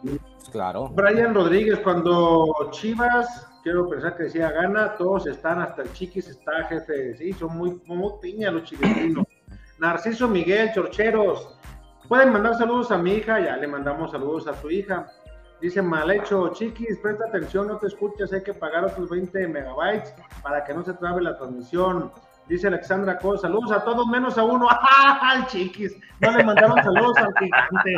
Claro. Brian Rodríguez, cuando Chivas quiero pensar que decía gana, todos están, hasta el Chiquis está jefe, sí, son muy, muy piña los chileninos. Narciso Miguel, Chorcheros, pueden mandar saludos a mi hija, ya le mandamos saludos a su hija. Dice mal hecho, Chiquis, presta atención, no te escuchas, hay que pagar otros 20 megabytes para que no se trabe la transmisión. Dice Alexandra Cole, saludos a todos menos a uno. ¡Ah, chiquis! No le mandaron saludos al gigante.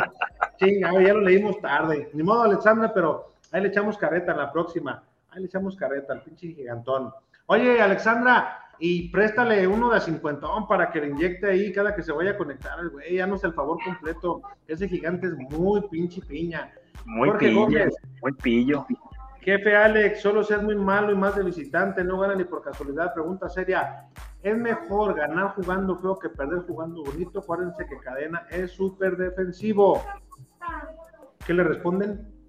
Chinga, ya lo leímos tarde. Ni modo, Alexandra, pero ahí le echamos carreta en la próxima. Ahí le echamos carreta al pinche gigantón. Oye, Alexandra, y préstale uno de cincuentón para que le inyecte ahí cada que se vaya a conectar, güey. Ya no es el favor completo. Ese gigante es muy pinche piña. Muy pillo, muy pillo. Jefe Alex, solo seas muy malo y más de visitante, no gana ni por casualidad. Pregunta seria: ¿es mejor ganar jugando feo que perder jugando bonito? Acuérdense que Cadena es súper defensivo. ¿Qué le responden?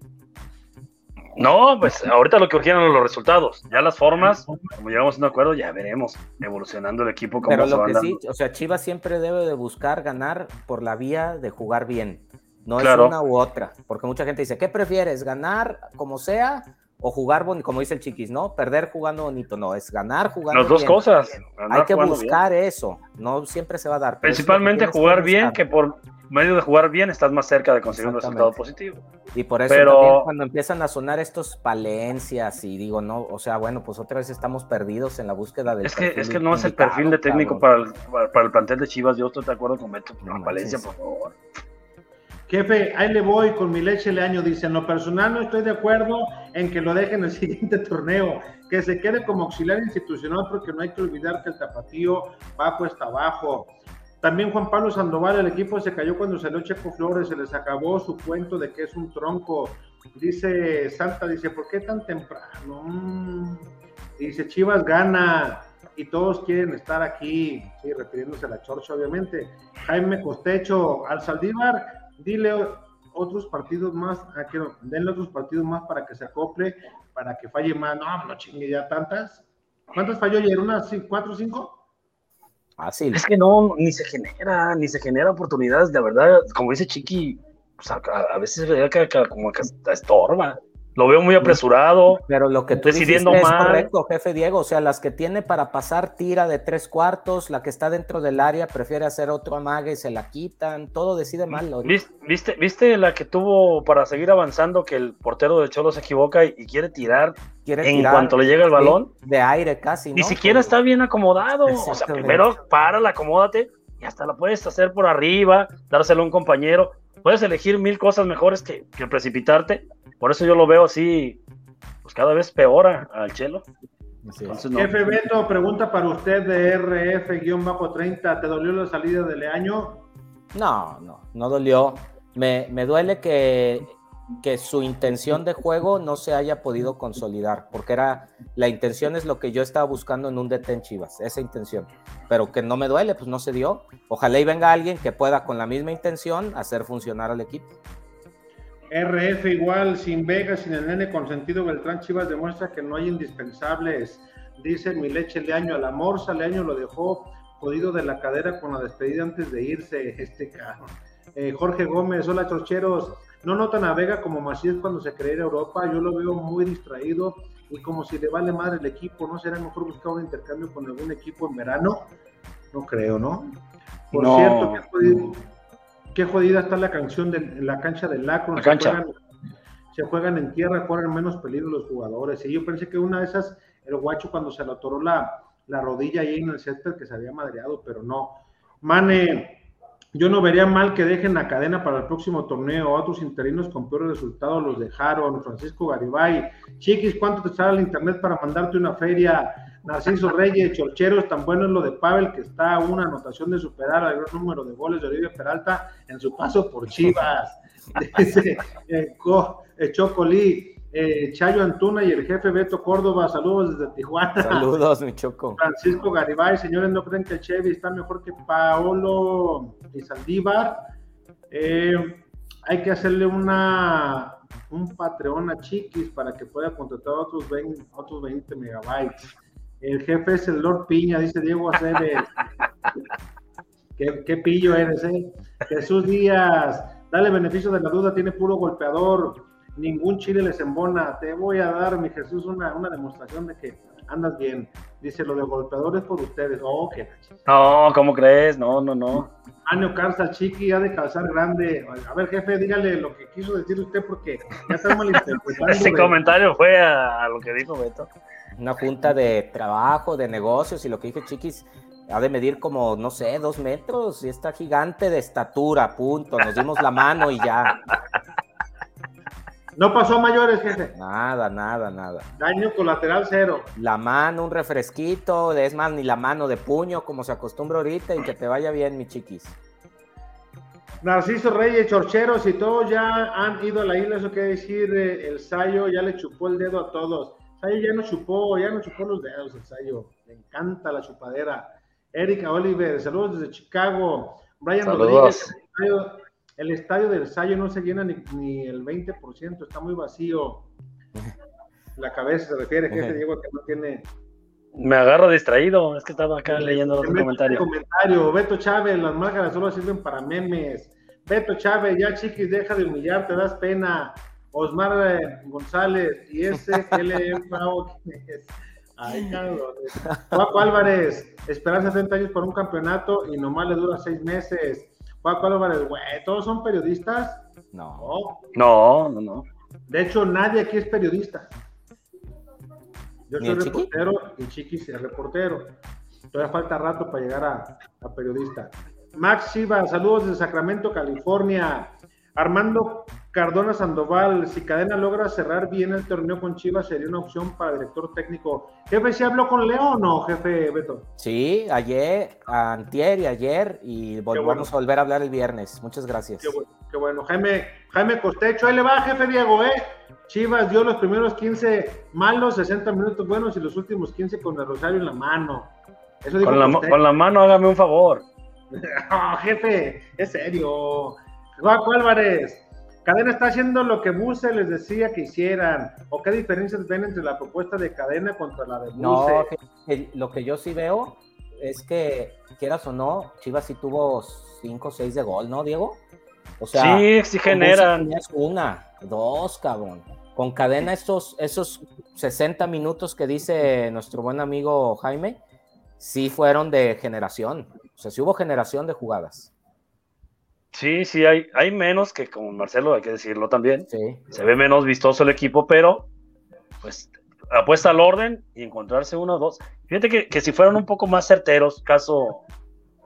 No, pues ahorita lo que urgieron los resultados. Ya las formas, como llegamos a un acuerdo, ya veremos evolucionando el equipo. Como Pero lo que sí, o sea, Chivas siempre debe de buscar ganar por la vía de jugar bien. No es una u otra. Porque mucha gente dice, ¿qué prefieres? ¿Ganar como sea o jugar bonito? Como dice el chiquis, ¿no? Perder jugando bonito. No, es ganar jugando Las dos cosas. Hay que buscar eso. No siempre se va a dar. Principalmente jugar bien que por medio de jugar bien estás más cerca de conseguir un resultado positivo. Y por eso también cuando empiezan a sonar estos palencias y digo, no, o sea, bueno, pues otra vez estamos perdidos en la búsqueda del Es que, es que no es el perfil de técnico para el, para el, plantel de Chivas, yo estoy de acuerdo con Beto, no, Palencia, por favor. Jefe, ahí le voy con mi leche le año. Dice, en lo personal no estoy de acuerdo en que lo dejen el siguiente torneo, que se quede como auxiliar institucional porque no hay que olvidar que el tapatío va cuesta abajo. También Juan Pablo Sandoval, el equipo se cayó cuando salió Checo Flores, se les acabó su cuento de que es un tronco. Dice Santa, dice, ¿por qué tan temprano? Mm. Dice, Chivas gana y todos quieren estar aquí, sí, refiriéndose a la Chorcha, obviamente. Jaime Costecho, al Saldívar, dile otros partidos más, ah, quiero, denle otros partidos más para que se acople, para que falle más. No, no chingue ya tantas. ¿Cuántas falló ayer? ¿Unas cuatro o cinco? Es que no, ni se genera, ni se genera oportunidades, de verdad, como dice Chiqui, pues a, veces que, como que estorba. Lo veo muy apresurado. Pero lo que tú decidiendo es correcto, jefe Diego. O sea, las que tiene para pasar tira de tres cuartos, la que está dentro del área prefiere hacer otro amague y se la quitan. Todo decide mal. ¿Viste, ¿Viste la que tuvo para seguir avanzando que el portero de Cholo se equivoca y, quiere tirar en cuanto le llega el balón? de aire casi. Ni siquiera está bien acomodado. O sea, primero párala, acomódate y hasta la puedes hacer por arriba, dárselo a un compañero. Puedes elegir mil cosas mejores que, que precipitarte por eso yo lo veo así, pues cada vez peor al Chelo. Jefe Beto, pregunta para usted de RF-30, ¿te dolió la salida de Leaño? No, no, no dolió. Me, me duele que, que, su intención de juego no se haya podido consolidar, porque era la intención es lo que yo estaba buscando en un DT en Chivas, esa intención. Pero que no me duele, pues no se dio. Ojalá y venga alguien que pueda con la misma intención hacer funcionar al equipo. RF igual, sin Vega, sin el nene consentido, Beltrán Chivas demuestra que no hay indispensables. Dice mi leche Leaño, al amor Leaño lo dejó jodido de la cadera con la despedida antes de irse este carro. Eh, Jorge Gómez, hola chocheros. No notan a Vega como Macías cuando se cree Europa. Yo lo veo muy distraído y como si le vale madre el equipo. ¿No será mejor buscar un intercambio con algún equipo en verano? No creo, ¿no? Por cierto, que qué jodida está la canción de la cancha del Lacro. se, Juegan, se juegan en tierra, corren menos peligro los jugadores. Y yo pensé que una de esas, el guacho cuando se le atoró la, la rodilla ahí en el césped que se había madreado, pero no. Mane, yo no vería mal que dejen la cadena para el próximo torneo. Otros interinos con peores resultados los dejaron. Francisco Garibay. Chiquis, ¿cuánto te sale el internet para mandarte una feria? Narciso Reyes, Chorcheros, tan bueno es lo de Pavel que está a una anotación de superar al gran número de goles de Olivia Peralta en su paso por Chivas. Dice eh, eh, Chocolí, eh, Chayo Antuna y el jefe Beto Córdoba, saludos desde Tijuana. Saludos, mi Choco. Francisco Garibay, señores, ¿no creen que el Chevy está mejor que Paolo y Saldívar? hay que hacerle una un Patreon a Chiquis para que pueda contratar otros 20, otros 20 megabytes. El jefe es el Lord Piña, dice Diego Aceves. ¿Qué, pillo eres, eh? Jesús Díaz, dale beneficio de la duda, tiene puro golpeador, ningún chile les embona. Te voy a dar, mi Jesús, una, una demostración de que andas bien. Dice, lo de golpeadores por ustedes. Oh, qué No, ¿cómo crees? No, no, no. Año Carza Chiqui ha de calzar grande. A ver, jefe, dígale lo que quiso decir usted porque ya está malinterpretando. Ese comentario fue a, lo que dijo Beto una junta de trabajo, de negocios, y lo que dije, chiquis, ha de medir como, no sé, dos metros, y está gigante de estatura, punto. Nos dimos la mano y ya. No pasó a mayores, jefe. Nada, nada, nada. Daño colateral cero. La mano, un refresquito, es más, ni la mano de puño, como se acostumbra ahorita, y que te vaya bien, mi chiquis. Narciso Reyes, Chorcheros y todos ya han ido a la isla, eso quiere decir, eh, el Sayo ya le chupó el dedo a todos. Sayo ya no chupó, ya no chupó los dedos el Sayo. Le encanta la chupadera. Erika Oliver, saludos desde Chicago. Brian Rodríguez, el estadio, del Sayo no se llena ni, el 20%, está muy vacío. La cabeza se refiere, que te digo que no tiene. Me agarro distraído, es que estaba acá leyendo los comentarios. Comentario. Beto Chávez, las máscaras solo sirven para memes. Beto Chávez, ya chiquis, deja de humillar, te das pena. Osmar González y ese LM es. Ay. Paco Álvarez, esperar 70 años por un campeonato y nomás le dura 6 meses. Paco Álvarez, güey, ¿todos son periodistas? No. No, no, no. De hecho, nadie aquí es periodista. Yo soy reportero y Chiquis es reportero. Todavía falta rato para llegar a, a periodista. Max Chiva, saludos de Sacramento, California. Armando Cardona Sandoval, si Cadena logra cerrar bien el torneo con Chivas, sería una opción para director técnico. Jefe, ¿se habló con Leo o no, jefe Beto? Sí, ayer, antier y ayer, y volvemos a volver a hablar el viernes. Muchas gracias. Qué bueno, Jaime, Jaime Costecho, ahí le va, jefe Diego, ¿eh? Chivas dio los primeros 15 malos, 60 minutos buenos y los últimos 15 con el Rosario en la mano. con, la, con la mano, hágame un favor. no, jefe, es serio. Juaco Álvarez, Cadena está haciendo lo que Buse les decía que hicieran. ¿O qué diferencias ven entre la propuesta de Cadena contra la de Buse? No, lo que yo sí veo es que, quieras o no, Chivas sí tuvo 5 o 6 de gol, ¿no, Diego? O sea, sí, sí generan. Una, dos, cabrón. Con Cadena, esos, esos 60 minutos que dice nuestro buen amigo Jaime, sí fueron de generación. O sea, sí hubo generación de jugadas. Sí, sí, hay, hay menos que con Marcelo, hay que decirlo también. Se ve menos vistoso el equipo, pero pues apuesta al orden y encontrarse uno o dos. Fíjate que, si fueran un poco más certeros, caso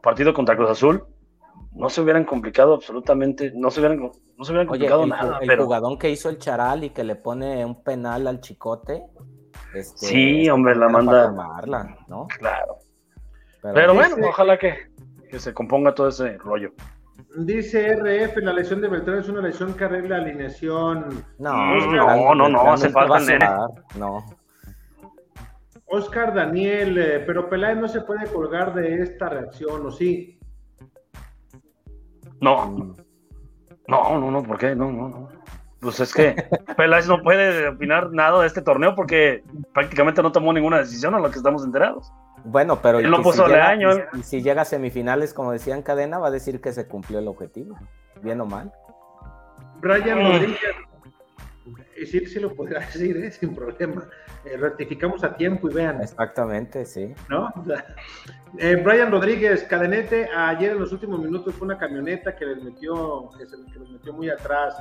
partido contra Cruz Azul, no se hubieran complicado absolutamente, no se hubieran, no se hubieran complicado nada. El jugadón que hizo el Charal y que le pone un penal al chicote. Este, sí, hombre, la manda. ¿no? Claro. Pero, bueno, ojalá que, que se componga todo ese rollo. Dice RF, la lesión de Beltrán es una lesión que arregla la alineación. No, no, no, no, hace falta. No. Oscar Daniel, eh, pero Peláez no se puede colgar de esta reacción, ¿o sí? No. No, no, no, ¿por qué? No, no, no. Pues es que Peláez no puede opinar nada de este torneo porque prácticamente no tomó ninguna decisión a lo que estamos enterados. Bueno, pero Él lo puso si llega, año. Y, si llega a semifinales, como decían Cadena, va a decir que se cumplió el objetivo, bien o mal. Brian. Rodríguez, sí, sí lo podrá decir, ¿eh? sin problema. Eh, rectificamos a tiempo y vean. Exactamente, sí. ¿No? Eh, Brian Rodríguez, cadenete, ayer en los últimos minutos fue una camioneta que les metió, que, se, que les metió muy atrás.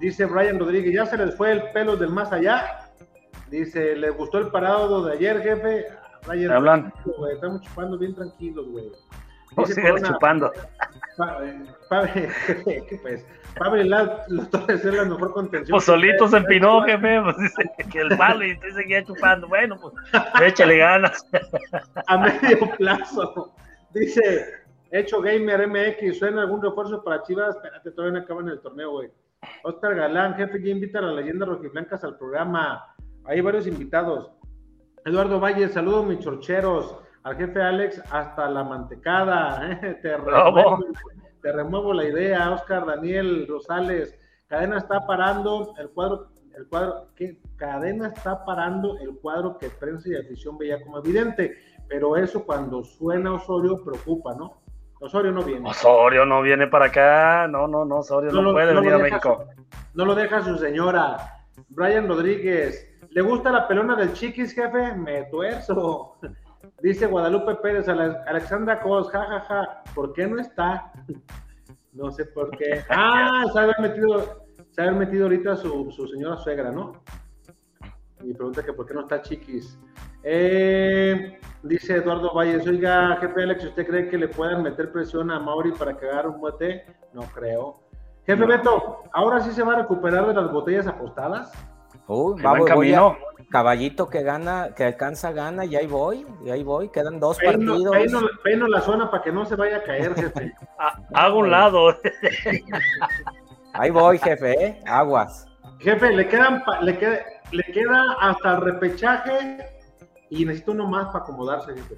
Dice Brian Rodríguez, ya se les fue el pelo del más allá. Dice, ¿les gustó el parado de ayer, jefe? Ryan, hablan. estamos chupando bien tranquilos, güey. Dice chupando. ¿qué pues? Pavel los Torres es la mejor contención. Pues solito se empinó, jefe, pues dice que el palo y usted seguía chupando. Bueno, pues échale ganas. A medio plazo. Dice, hecho Gamer MX, ¿suena algún refuerzo para Chivas? Espérate, todavía no acaban el torneo, güey. Oscar Galán, jefe, ya invita a las leyendas rojiblancas al programa. Hay varios invitados. Eduardo Valle, saludos mis chorcheros. Al jefe Alex, hasta la mantecada. ¿eh? Te, remuevo, te remuevo la idea. Oscar Daniel Rosales. Cadena está parando el cuadro. El cuadro, ¿qué? Cadena está parando el cuadro que prensa y afición veía como evidente, pero eso cuando suena Osorio preocupa, ¿no? Osorio no viene. Osorio no viene para acá, no, no, no, Osorio no, puede venir a México. no lo deja su señora. Brian Rodríguez, ¿Le gusta la pelona del chiquis, jefe? Me tuerzo. Dice Guadalupe Pérez, Alexandra Cos, jajaja, ja, ja. ¿por qué no está? No sé por qué. Ah, se ha metido, se ha metido ahorita su, su señora suegra, ¿no? Y pregunta que por qué no está chiquis. Eh, dice Eduardo Valles, oiga, jefe Alex, ¿usted cree que le puedan meter presión a Mauri para que haga un bote? No creo. Jefe Beto, ¿ahora sí se va a recuperar de las botellas apostadas? Uy, vamos, camino. caballito que gana, que alcanza gana, y ahí voy, y ahí voy, quedan dos partidos. Peino, la zona para que no se vaya a caer, jefe. Hago un lado. ahí voy, jefe, ¿eh? aguas. Jefe, le quedan, le queda, le queda hasta el repechaje y necesito uno más para acomodarse, jefe.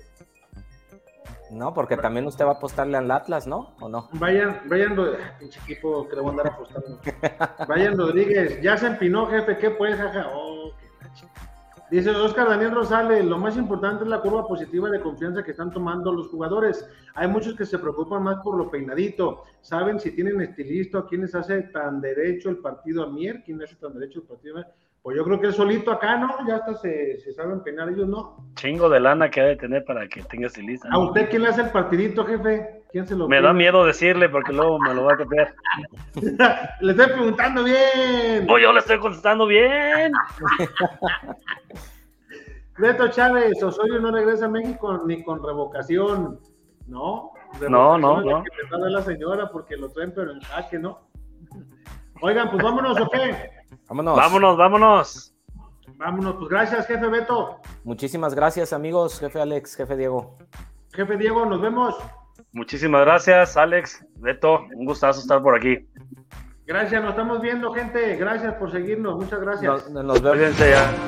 No, porque también usted va a apostarle al Atlas, ¿no? ¿O no? Vayan, vayan, pinche equipo que le voy a andar apostando. Vayan Rodríguez, ya se empinó, jefe, ¿qué pues, jaja? Oh, Dice Oscar Daniel Rosales, lo más importante es la curva positiva de confianza que están tomando los jugadores. Hay muchos que se preocupan más por lo peinadito. Saben si tienen estilista, quiénes hace tan derecho el partido a Mier, quién hace tan derecho el partido a Mier pues yo creo que el solito acá, ¿no? Ya hasta se, se saben peinar ellos, ¿no? Chingo de lana que ha de tener para que tenga estilista. ¿A usted quién le hace el partidito, jefe? ¿Quién se lo Me da miedo decirle porque luego me lo va a copiar. le estoy preguntando bien. Oh, yo le estoy contestando bien. Beto Chávez, Osorio no regresa a México ni con revocación, ¿no? no, no, no. Que la señora porque lo traen, pero en jaque, ¿no? Oigan, pues vámonos, ¿o qué? Vámonos. Vámonos, vámonos. Vámonos, pues gracias, jefe Beto. Muchísimas gracias, amigos, jefe Alex, jefe Diego. Jefe Diego, nos vemos. Muchísimas gracias, Alex, Beto, un gustazo estar por aquí. Gracias, nos estamos viendo, gente. Gracias por seguirnos, muchas gracias. Nos, nos vemos.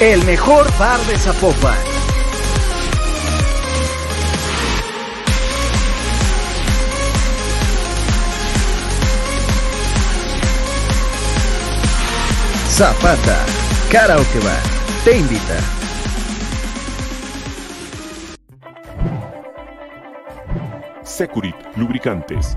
El mejor bar de Zapopan. Zapata, Karaoke Bar, te invita. Securit, lubricantes